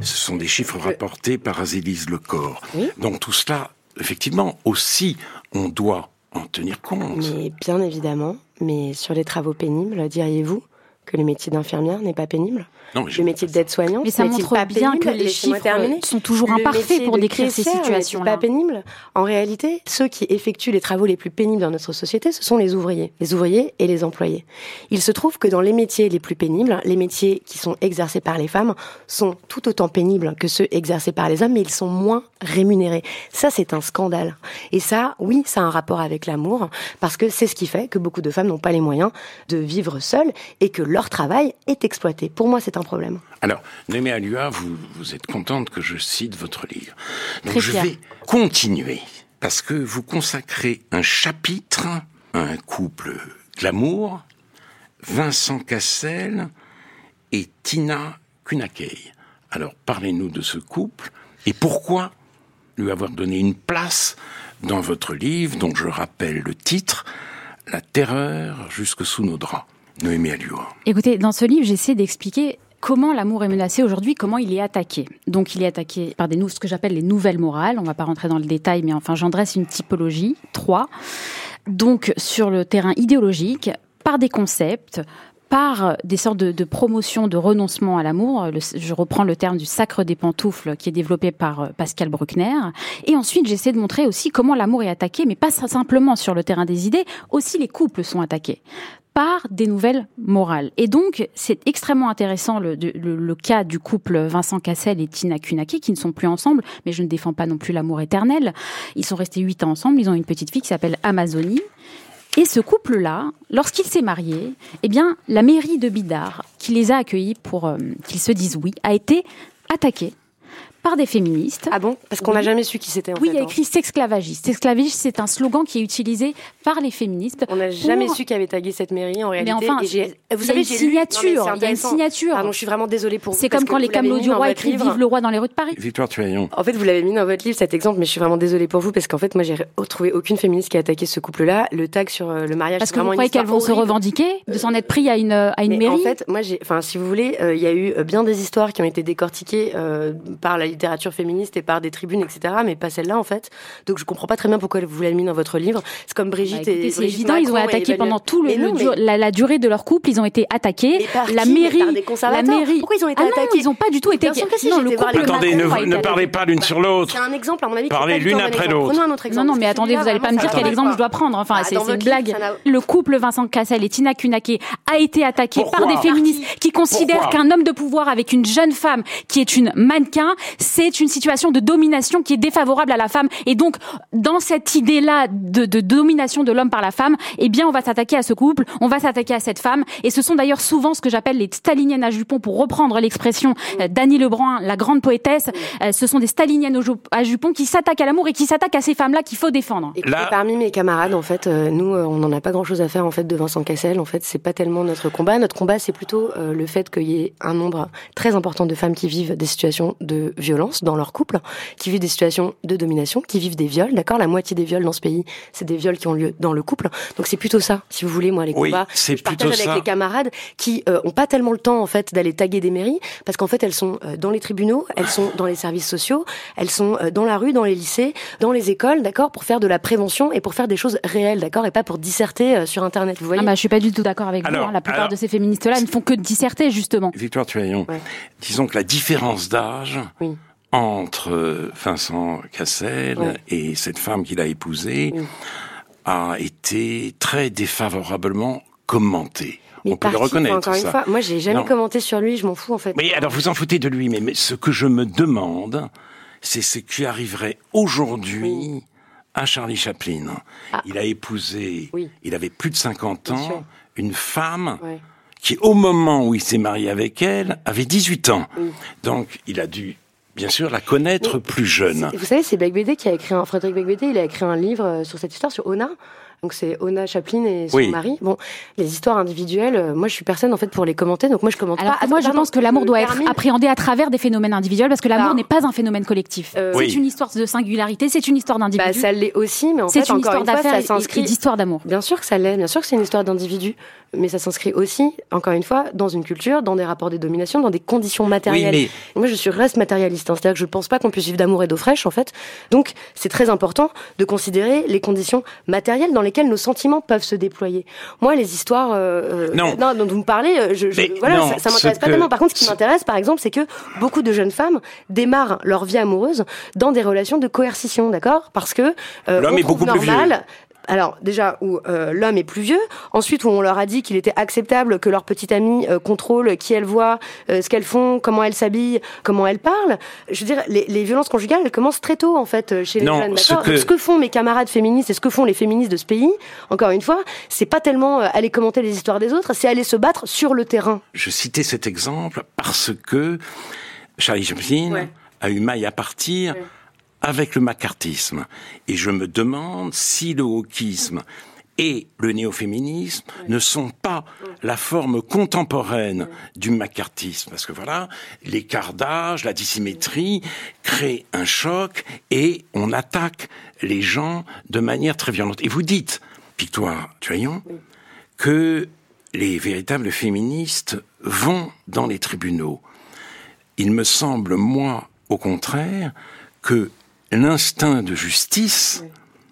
Speaker 1: Ce sont des chiffres rapportés par Azélise Lecor. Donc tout cela, effectivement, aussi, on doit en tenir compte.
Speaker 2: Mais bien évidemment, mais sur les travaux pénibles, diriez-vous? Que le métier d'infirmière n'est pas pénible
Speaker 1: non,
Speaker 2: Le métier d'aide-soignant,
Speaker 3: mais ça montre pas bien que les chiffres sont toujours imparfaits pour décrire ces situations.
Speaker 2: C'est pas pénible. En réalité, ceux qui effectuent les travaux les plus pénibles dans notre société, ce sont les ouvriers, les ouvriers et les employés. Il se trouve que dans les métiers les plus pénibles, les métiers qui sont exercés par les femmes sont tout autant pénibles que ceux exercés par les hommes, mais ils sont moins rémunérés. Ça, c'est un scandale. Et ça, oui, ça a un rapport avec l'amour, parce que c'est ce qui fait que beaucoup de femmes n'ont pas les moyens de vivre seules et que leur travail est exploité. Pour moi, c'est un problème.
Speaker 1: Alors, Némé Alua, vous, vous êtes contente que je cite votre livre. Donc, je vais continuer, parce que vous consacrez un chapitre à un couple glamour, Vincent Cassel et Tina Kunakei. Alors, parlez-nous de ce couple et pourquoi lui avoir donné une place dans votre livre, dont je rappelle le titre, La terreur jusque sous nos draps. Noémie Alioua.
Speaker 3: Écoutez, dans ce livre, j'essaie d'expliquer comment l'amour est menacé aujourd'hui, comment il est attaqué. Donc il est attaqué par des ce que j'appelle les nouvelles morales. On ne va pas rentrer dans le détail, mais enfin j'en dresse une typologie, trois. Donc sur le terrain idéologique, par des concepts, par des sortes de, de promotions de renoncement à l'amour. Je reprends le terme du sacre des pantoufles qui est développé par euh, Pascal Bruckner. Et ensuite, j'essaie de montrer aussi comment l'amour est attaqué, mais pas simplement sur le terrain des idées, aussi les couples sont attaqués par des nouvelles morales. Et donc, c'est extrêmement intéressant le, cas du couple Vincent Cassel et Tina Kunaki, qui ne sont plus ensemble, mais je ne défends pas non plus l'amour éternel. Ils sont restés huit ans ensemble, ils ont une petite fille qui s'appelle Amazonie. Et ce couple-là, lorsqu'il s'est marié, eh bien, la mairie de Bidar, qui les a accueillis pour euh, qu'ils se disent oui, a été attaquée par des féministes.
Speaker 2: Ah bon Parce qu'on n'a jamais su qui c'était en
Speaker 3: oui,
Speaker 2: fait.
Speaker 3: Oui, il y a hein. écrit sexclavagiste. Sexclavagiste, c'est un slogan qui est utilisé par les féministes.
Speaker 2: On n'a jamais su qui avait tagué cette mairie en réalité.
Speaker 3: Mais enfin, vous savez, une signature. il y a une signature.
Speaker 2: Pardon, je suis vraiment désolée pour vous.
Speaker 3: C'est comme quand les camelots du roi écrivent Vive le roi dans les rues de Paris.
Speaker 1: Victoire Tuaillon.
Speaker 2: En fait, vous l'avez mis dans votre livre cet exemple, mais je suis vraiment désolée pour vous parce qu'en fait, moi, j'ai retrouvé aucune féministe qui a attaqué ce couple-là. Le tag sur euh, le mariage.
Speaker 3: Parce que vous croyez qu'elles vont se revendiquer de s'en être pris à une à une mairie. En
Speaker 2: fait, moi, j'ai, enfin, si vous voulez, euh, il y a eu bien des histoires qui ont été décortiquées euh, par la littérature féministe par des tribunes, etc. Mais pas celle-là, en fait. Donc je comprends pas très bien pourquoi vous l'avez mis dans votre livre. C'est comme Brigitte bah,
Speaker 3: et. C'est évident, ils ont été attaqués pendant tout le, la, durée de leur couple. Ils ont été attaqués. la mairie,
Speaker 2: la mairie. Pourquoi ils ont été ah attaqués?
Speaker 3: Ils ont pas du tout été.
Speaker 2: non, le
Speaker 1: couple attendez, ne, parlez pas l'une sur l'autre.
Speaker 2: C'est un exemple, à mon avis.
Speaker 1: Parlez l'une après l'autre.
Speaker 3: Non, non, mais attendez, vous allez pas me dire quel exemple je dois prendre. Enfin, bah, c'est une blague. Le couple Vincent Cassel et Tina Kunake a été attaqué par des féministes qui considèrent qu'un homme de pouvoir avec une jeune femme qui est une mannequin, c'est une situation de domination qui est défavorable à la femme. Et donc, dans cette idée-là de, de, domination de l'homme par la femme, eh bien, on va s'attaquer à ce couple, on va s'attaquer à cette femme. Et ce sont d'ailleurs souvent ce que j'appelle les staliniennes à jupons, pour reprendre l'expression euh, d'Annie Lebrun, la grande poétesse. Euh, ce sont des staliniennes à jupons qui s'attaquent à l'amour et qui s'attaquent à ces femmes-là qu'il faut défendre.
Speaker 2: Et parmi mes camarades, en fait, euh, nous, on n'en a pas grand-chose à faire en fait de Vincent Cassel. En fait, c'est pas tellement notre combat. Notre combat, c'est plutôt le fait qu'il y ait un nombre très important de femmes qui vivent des situations de violence dans leur couple, qui vivent des situations de domination, qui vivent des viols, d'accord? La moitié des viols dans ce pays, c'est des viols qui ont lieu dans le couple. Donc c'est plutôt ça, si vous voulez, moi, les combats.
Speaker 1: je
Speaker 2: partage avec les camarades qui euh, ont pas tellement le temps, en fait, d'aller taguer des mairies, parce qu'en fait, elles sont euh, dans les tribunaux, elles sont dans les services sociaux, elles sont euh, dans la rue, dans les lycées, dans les écoles, d'accord? Pour faire de la prévention et pour faire des choses réelles, d'accord? Et pas pour disserter sur Internet, vous voyez?
Speaker 3: Ah bah, Je suis pas du tout d'accord avec vous. Hein. La plupart de ces féministes-là ne font que disserter, justement.
Speaker 1: Victoire Tuaillon, disons que la différence d'âge... Oui entre Vincent Cassel et cette femme qu'il a épousée a été très défavorablement commentée. on peut le reconnaître.
Speaker 2: Encore
Speaker 1: une
Speaker 2: fois, moi j'ai jamais commenté sur lui, je m'en fous en fait.
Speaker 1: Mais alors vous en foutez de lui, mais, ce que je me demande, c'est ce qui arriverait aujourd'hui à Charlie Chaplin. Ah. Il a épousé, il avait plus de 50 ans, une femme qui, au moment où il s'est marié avec elle, avait 18 ans. Donc il a dû bien sûr, la connaître plus jeune.
Speaker 2: Vous savez, c'est Becbédé qui a écrit un, Frédéric Becbédé, il a écrit un livre euh, sur cette histoire, sur Ona. Donc c'est Ona Chaplin et son mari. Bon, les histoires individuelles, euh, moi je suis personne en fait pour les commenter, donc moi je commente pas.
Speaker 3: Moi je pense que l'amour doit être appréhendé à travers des phénomènes individuels parce que l'amour n'est pas un phénomène collectif. Euh, c'est une histoire de singularité, c'est une histoire d'individu.
Speaker 2: Bah, ça l'est aussi, mais en fait
Speaker 3: c'est une histoire d'affaires et d'histoire d'amour.
Speaker 2: Bien sûr que ça l'est, bien sûr que c'est une histoire d'individu. Mais ça s'inscrit aussi, encore une fois, dans une culture, dans des rapports de domination, dans des conditions matérielles. Moi, je suis reste matérialiste, hein. c'est-à-dire que je ne pense pas qu'on puisse vivre d'amour et d'eau fraîche, en fait. Donc, c'est très important de considérer les conditions matérielles dans lesquelles nos sentiments peuvent se déployer. Moi, les histoires euh,
Speaker 1: euh non.
Speaker 2: dont vous me parlez, euh, je, voilà, ça, m'intéresse pas tellement. Par contre, ce qui m'intéresse, par exemple, c'est que beaucoup de jeunes femmes démarrent leur vie amoureuse dans des relations de coercition, d'accord? Parce que
Speaker 1: euh, l'homme est beaucoup plus vieux
Speaker 2: alors déjà où euh, l'homme est plus vieux, ensuite où on leur a dit qu'il était acceptable que leur petite amie euh, contrôle qui elle voit, euh, ce qu'elles font, comment elles s'habillent, comment elles parlent. Je veux dire, les, violences conjugales, elles commencent très tôt en fait chez les jeunes. Ce que... ce que font mes camarades féministes et ce que font les féministes de ce pays, encore une fois, c'est pas tellement aller commenter les histoires des autres, c'est aller se battre sur le terrain.
Speaker 1: Je citais cet exemple parce que Charlie Chaplin a eu maille à partir avec le macartisme. Et je me demande si le wokisme et le néo-féminisme ne sont pas la forme contemporaine du macartisme. Parce que voilà, l'écart d'âge, la dissymétrie créent un choc et on attaque les gens de manière très violente. Et vous dites, Victoire Tuaillon, que les véritables féministes vont dans les tribunaux. Il me semble, moi, au contraire, que l'instinct de justice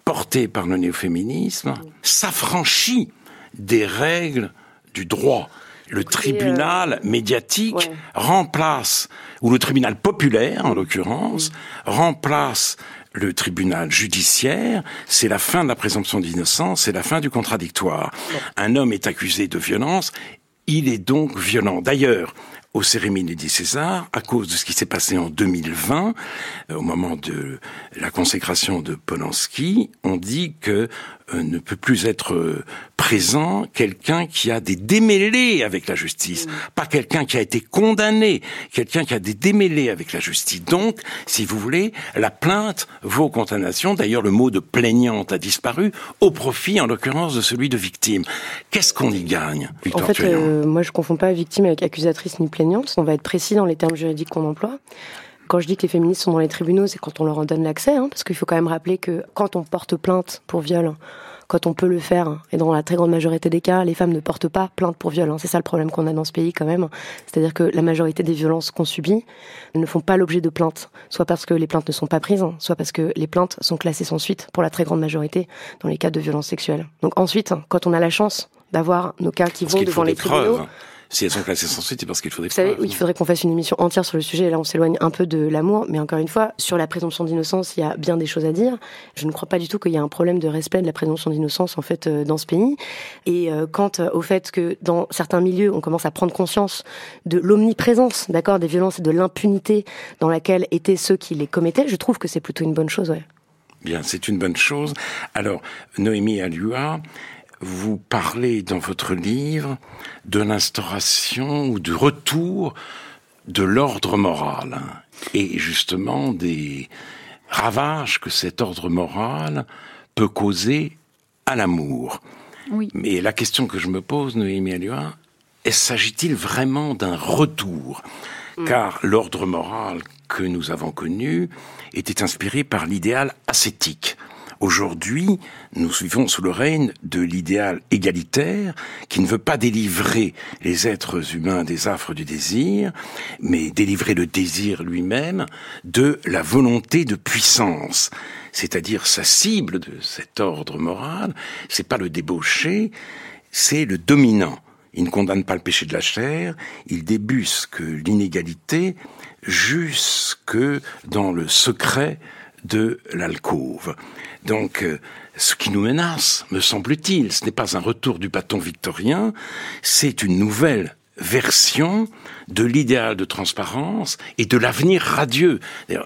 Speaker 1: porté par le néo-féminisme s'affranchit des règles du droit. Le tribunal euh, médiatique remplace, ou le tribunal populaire en l'occurrence, remplace le tribunal judiciaire, c'est la fin de la présomption d'innocence, c'est la fin du contradictoire. Un homme est accusé de violence, il est donc violent. D'ailleurs, aux cérémonies des Césars à cause de ce qui s'est passé en 2020, euh, au moment de la consécration de Polanski. On dit que euh, ne peut plus être euh, présent quelqu'un qui a des démêlés avec la justice, mm. pas quelqu'un qui a été condamné, quelqu'un qui a des démêlés avec la justice. Donc, si vous voulez, la plainte vaut condamnation. D'ailleurs, le mot de plaignante a disparu au profit, en l'occurrence, de celui de victime. Qu'est-ce qu'on y gagne
Speaker 2: En fait, euh, moi, je confonds pas victime avec accusatrice ni plaignante. On va être précis dans les termes juridiques qu'on emploie. Quand je dis que les féministes sont dans les tribunaux, c'est quand on leur en donne l'accès, hein, parce qu'il faut quand même rappeler que quand on porte plainte pour viol, quand on peut le faire, et dans la très grande majorité des cas, les femmes ne portent pas plainte pour viol. Hein. C'est ça le problème qu'on a dans ce pays quand même. C'est-à-dire que la majorité des violences qu'on subit ne font pas l'objet de plaintes, soit parce que les plaintes ne sont pas prises, soit parce que les plaintes sont classées sans suite pour la très grande majorité dans les cas de violences sexuelles. Donc ensuite, quand on a la chance d'avoir nos cas qui vont devant les tribunaux,
Speaker 1: si elles sont classées sans suite, c'est parce qu'il faudrait.
Speaker 2: Vous savez, il faudrait qu'on fasse une émission entière sur le sujet. là, on s'éloigne un peu de l'amour, mais encore une fois, sur la présomption d'innocence, il y a bien des choses à dire. Je ne crois pas du tout qu'il y a un problème de respect de la présomption d'innocence en fait euh, dans ce pays. Et euh, quant euh, au fait que dans certains milieux, on commence à prendre conscience de l'omniprésence, d'accord, des violences et de l'impunité dans laquelle étaient ceux qui les commettaient, je trouve que c'est plutôt une bonne chose, ouais.
Speaker 1: Bien, c'est une bonne chose. Alors, Noémie Alua, vous parlez dans votre livre de l'instauration ou du retour de l'ordre moral et justement des ravages que cet ordre moral peut causer à l'amour. Oui. Mais la question que je me pose, Noémie Alua, s'agit-il vraiment d'un retour? Mm. Car l'ordre moral que nous avons connu était inspiré par l'idéal ascétique. Aujourd'hui, nous vivons sous le règne de l'idéal égalitaire qui ne veut pas délivrer les êtres humains des affres du désir, mais délivrer le désir lui-même de la volonté de puissance. C'est-à-dire sa cible de cet ordre moral, c'est pas le débauché, c'est le dominant. Il ne condamne pas le péché de la chair, il débusque l'inégalité jusque dans le secret de l'alcôve. Donc, euh, ce qui nous menace, me semble-t-il, ce n'est pas un retour du bâton victorien, c'est une nouvelle version de l'idéal de transparence et de l'avenir radieux.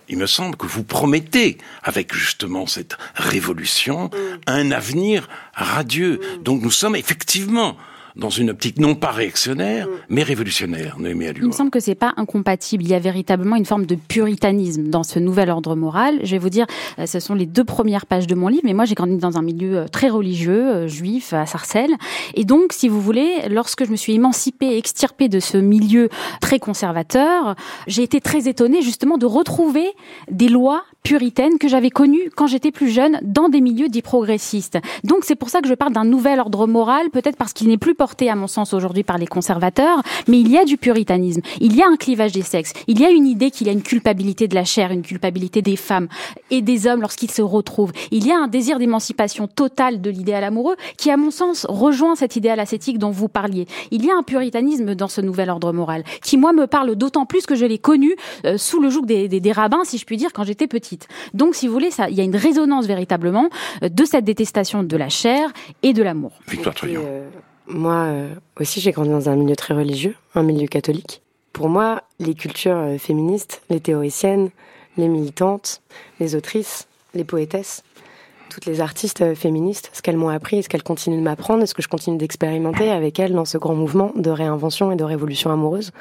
Speaker 1: Il me semble que vous promettez, avec justement cette révolution, mm. un avenir radieux. Mm. Donc nous sommes effectivement dans une optique non pas réactionnaire, mm. mais révolutionnaire, Noémie
Speaker 3: Il me semble que c'est pas incompatible. Il y a véritablement une forme de puritanisme dans ce nouvel ordre moral. Je vais vous dire, euh, ce sont les deux premières pages de mon livre, mais moi j'ai grandi dans un milieu euh, très religieux, euh, juif, à Sarcelles. Et donc, si vous voulez, lorsque je me suis émancipée, extirpée de ce milieu très conservateur, j'ai été très étonnée justement de retrouver des lois puritaines que j'avais connues quand j'étais plus jeune dans des milieux dits progressistes. Donc c'est pour ça que je parle d'un nouvel ordre moral, peut-être parce qu'il n'est plus porté porté, à mon sens, aujourd'hui par les conservateurs, mais il y a du puritanisme, il y a un clivage des sexes, il y a une idée qu'il y a une culpabilité de la chair, une culpabilité des femmes et des hommes lorsqu'ils se retrouvent. Il y a un désir d'émancipation totale de l'idéal amoureux qui, à mon sens, rejoint cet idéal ascétique dont vous parliez. Il y a un puritanisme dans ce nouvel ordre moral qui, moi, me parle d'autant plus que je l'ai connu euh, sous le joug des, des, des, rabbins, si je puis dire, quand j'étais petite. Donc, si vous voulez, ça, il y a une résonance véritablement euh, de cette détestation de la chair et de l'amour.
Speaker 1: Victoire Truand.
Speaker 2: Moi euh, aussi, j'ai grandi dans un milieu très religieux, un milieu catholique. Pour moi, les cultures euh, féministes, les théoriciennes, les militantes, les autrices, les poétesses, toutes les artistes euh, féministes, ce qu'elles m'ont appris et ce qu'elles continuent de m'apprendre et ce que je continue d'expérimenter avec elles dans ce grand mouvement de réinvention et de révolution amoureuse,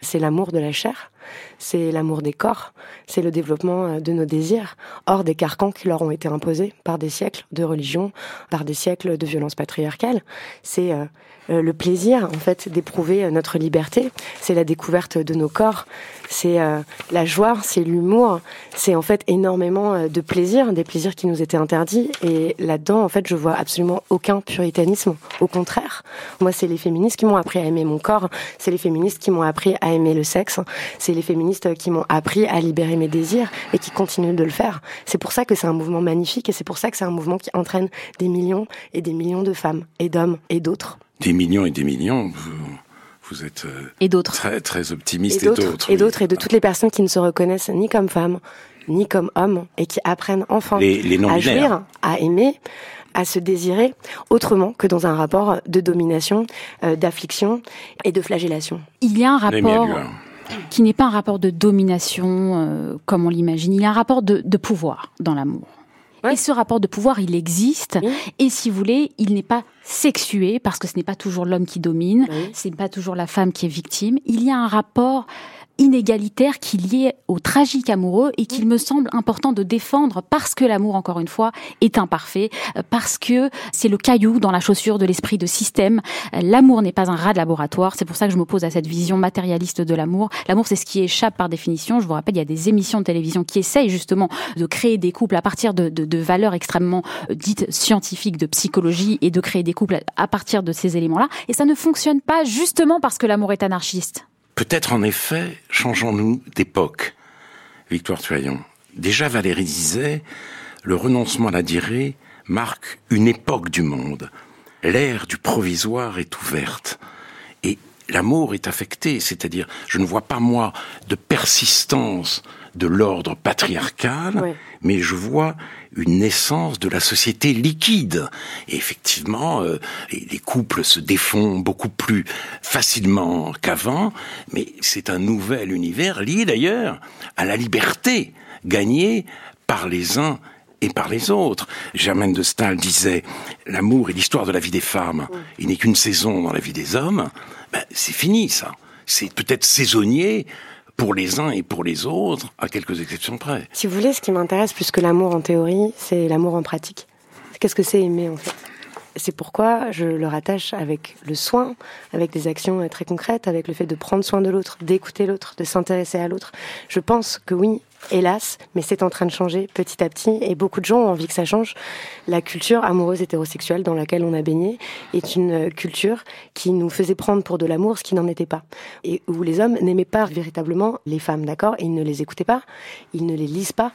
Speaker 2: c'est l'amour de la chair, c'est l'amour des corps, c'est le développement euh, de nos désirs, hors des carcans qui leur ont été imposés par des siècles de religion, par des siècles de violence patriarcale. C'est euh, le plaisir, en fait, d'éprouver notre liberté. C'est la découverte de nos corps. C'est euh, la joie, c'est l'humour. C'est en fait énormément de plaisir, des plaisirs qui nous étaient interdits. Et là-dedans, en fait, je vois absolument aucun puritanisme. Au contraire, moi, c'est les féministes qui m'ont appris à aimer mon corps. C'est les féministes qui m'ont appris à aimer le sexe. C'est les féministes qui m'ont appris à libérer mes désirs et qui continuent de le faire. C'est pour ça que c'est un mouvement magnifique et c'est pour ça que c'est un mouvement qui entraîne des millions et des millions de femmes et d'hommes et d'autres.
Speaker 1: Des millions et des millions. Vous, vous êtes euh,
Speaker 3: et d'autres
Speaker 1: très très optimiste
Speaker 2: et d'autres
Speaker 1: et
Speaker 2: d'autres et, et, de toutes les personnes qui ne se reconnaissent ni comme femmes ni comme hommes et qui apprennent enfin
Speaker 1: les, les
Speaker 2: à jouir, à aimer à se désirer autrement que dans un rapport de domination, euh, d'affliction et de flagellation.
Speaker 3: Il y a un rapport qui n'est pas un rapport de domination euh, comme on l'imagine, il y a un rapport de, de pouvoir dans l'amour. Ouais. Et ce rapport de pouvoir, il existe. Oui. Et si vous voulez, il n'est pas sexué parce que ce n'est pas toujours l'homme qui domine, oui. ce n'est pas toujours la femme qui est victime. Il y a un rapport inégalitaire qui est lié au tragique amoureux et qu'il me semble important de défendre parce que l'amour, encore une fois, est imparfait, parce que c'est le caillou dans la chaussure de l'esprit de système. L'amour n'est pas un rat de laboratoire. C'est pour ça que je m'oppose à cette vision matérialiste de l'amour. L'amour, c'est ce qui échappe par définition. Je vous rappelle, il y a des émissions de télévision qui essayent justement de créer des couples à partir de, de, de valeurs extrêmement dites scientifiques de psychologie et de créer des couples à partir de ces éléments-là. Et ça ne fonctionne pas justement parce que l'amour est anarchiste.
Speaker 1: Peut-être en effet, changeons-nous d'époque. Victoire Tuaillon. Déjà Valérie disait, le renoncement à la durée marque une époque du monde. L'ère du provisoire est ouverte. Et l'amour est affecté, c'est-à-dire, je ne vois pas moi de persistance de l'ordre patriarcal, oui. mais je vois une naissance de la société liquide. Et effectivement, euh, les couples se défont beaucoup plus facilement qu'avant, mais c'est un nouvel univers lié d'ailleurs à la liberté gagnée par les uns et par les autres. Germaine de Stahl disait l'amour est l'histoire de la vie des femmes. Il n'est qu'une saison dans la vie des hommes. Ben, c'est fini ça. C'est peut-être saisonnier, pour les uns et pour les autres, à quelques exceptions près.
Speaker 2: Si vous voulez, ce qui m'intéresse plus que l'amour en théorie, c'est l'amour en pratique. Qu'est-ce que c'est aimer en fait? C'est pourquoi je le rattache avec le soin, avec des actions très concrètes, avec le fait de prendre soin de l'autre, d'écouter l'autre, de s'intéresser à l'autre. Je pense que oui, hélas, mais c'est en train de changer petit à petit et beaucoup de gens ont envie que ça change. La culture amoureuse hétérosexuelle dans laquelle on a baigné est une culture qui nous faisait prendre pour de l'amour ce qui n'en était pas et où les hommes n'aimaient pas véritablement les femmes, d'accord? Ils ne les écoutaient pas, ils ne les lisent pas,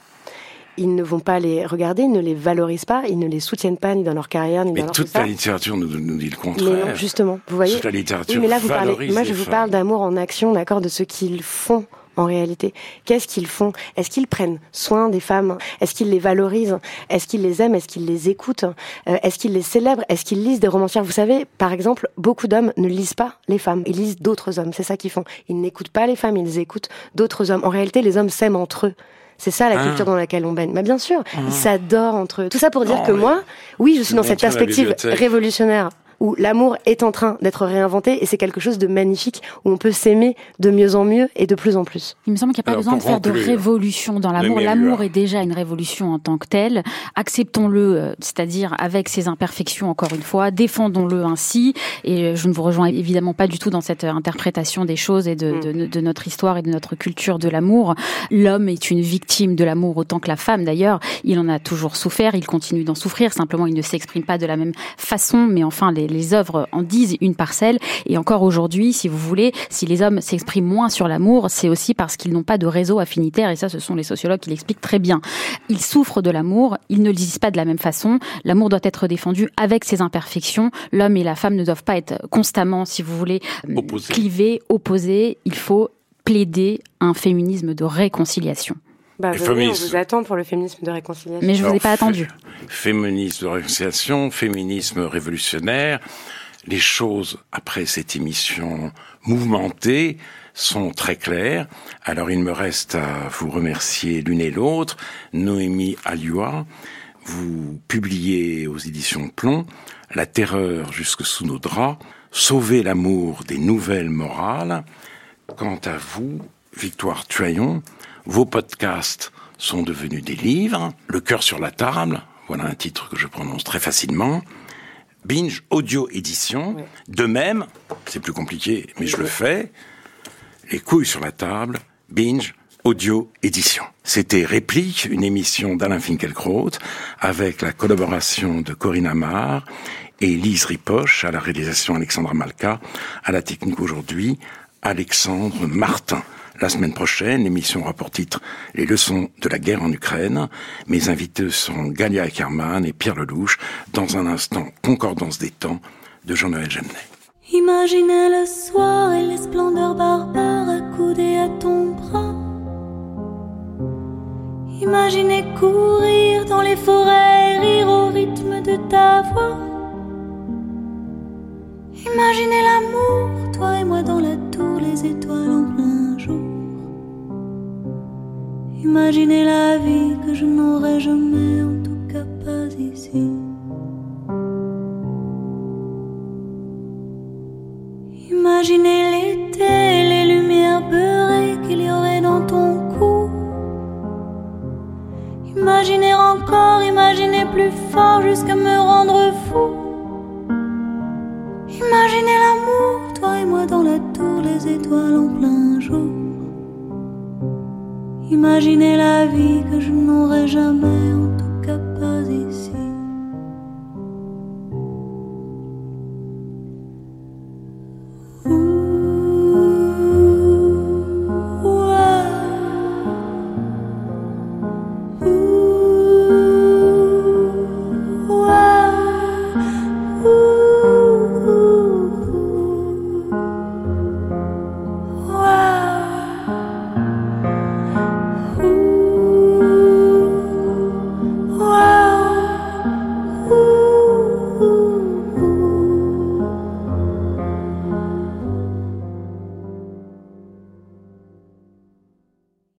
Speaker 2: ils ne vont pas les regarder, ils ne les valorisent pas, ils ne les soutiennent pas ni dans leur carrière ni
Speaker 1: mais
Speaker 2: dans leur
Speaker 1: toute la littérature nous, nous, dit le contraire.
Speaker 2: Mais justement, vous voyez.
Speaker 1: Toute la littérature
Speaker 2: oui, mais là vous parlez. Moi, je vous
Speaker 1: femmes.
Speaker 2: parle d'amour en action, d'accord, de ce qu'ils font en réalité Qu'est-ce qu'ils font? Est-ce qu'ils prennent soin des femmes? Est-ce qu'ils les valorisent? Est-ce qu'ils les aiment? Est-ce qu'ils les écoutent? Euh, Est-ce qu'ils les célèbrent? Est-ce qu'ils lisent des romancières Vous savez, par exemple, beaucoup d'hommes ne lisent pas les femmes, ils lisent d'autres hommes. C'est ça qu'ils font. Ils n'écoutent pas les femmes, ils écoutent d'autres hommes. En réalité, les hommes s'aiment entre eux. C'est ça la culture ah. dans laquelle on baigne. Mais bien sûr, ah. ils s'adorent entre eux. Tout ça pour dire
Speaker 1: oh,
Speaker 2: que
Speaker 1: oui.
Speaker 2: moi, oui, je suis dans cette perspective révolutionnaire où l'amour est en train d'être réinventé et c'est quelque chose de magnifique où on peut s'aimer de mieux en mieux et de plus en plus.
Speaker 3: Il me semble qu'il n'y a pas
Speaker 1: Alors,
Speaker 3: besoin de faire de révolution dans l'amour. L'amour est déjà une révolution en tant que telle. Acceptons-le, euh, c'est-à-dire avec ses imperfections encore une fois, défendons-le ainsi. Et euh, je ne vous rejoins évidemment pas du tout dans cette interprétation des choses et de, mm. de, de notre histoire et de notre culture de l'amour. L'homme est une victime de l'amour autant que la femme d'ailleurs. Il en a toujours souffert, il continue d'en souffrir. Simplement, il ne s'exprime pas de la même façon. Mais enfin, les les œuvres en disent une parcelle. Et encore aujourd'hui, si vous voulez, si les hommes s'expriment moins sur l'amour, c'est aussi parce qu'ils n'ont pas de réseau affinitaire. Et ça, ce sont les sociologues qui l'expliquent très bien. Ils souffrent de l'amour, ils ne le disent pas de la même façon. L'amour doit être défendu avec ses imperfections. L'homme et la femme ne doivent pas être constamment, si vous voulez, clivés, opposés. Il faut plaider un féminisme de réconciliation.
Speaker 2: Bah, on vous attend pour le féminisme de réconciliation.
Speaker 3: Mais je ne vous ai pas attendu.
Speaker 1: Féminisme de réconciliation, féminisme révolutionnaire. Les choses, après cette émission mouvementée, sont très claires. Alors il me reste à vous remercier l'une et l'autre. Noémie Alioua, vous publiez aux éditions Plomb La terreur jusque sous nos draps, Sauver l'amour des nouvelles morales. Quant à vous, Victoire Tuaillon, vos podcasts sont devenus des livres. Le cœur sur la table, voilà un titre que je prononce très facilement. Binge Audio Édition. De même, c'est plus compliqué, mais je le fais. Les couilles sur la table. Binge Audio Édition. C'était Réplique, une émission d'Alain Finkielkraut avec la collaboration de Corinne Amar et Lise Ripoche à la réalisation Alexandra Malka, à la technique aujourd'hui Alexandre Martin. La semaine prochaine, l'émission pour titre Les leçons de la guerre en Ukraine. Mes invités sont Galia Ackerman et Pierre Lelouch. Dans un instant, Concordance des temps de Jean-Noël Gemnet.
Speaker 4: Imaginez le soir et les splendeurs barbares accoudées à ton bras. Imaginez courir dans les forêts, rire au rythme de ta voix. Imaginez l'amour, toi et moi dans la tour, les étoiles en plein. Imaginez la vie que je n'aurai jamais, en tout cas pas ici. Imaginez l'été, les lumières beurrées qu'il y aurait dans ton cou. Imaginez encore, imaginez plus fort jusqu'à me rendre fou. Imaginez l'amour, toi et moi dans la tour, les étoiles en plein jour. Imaginez la vie que je n'aurai jamais entendue.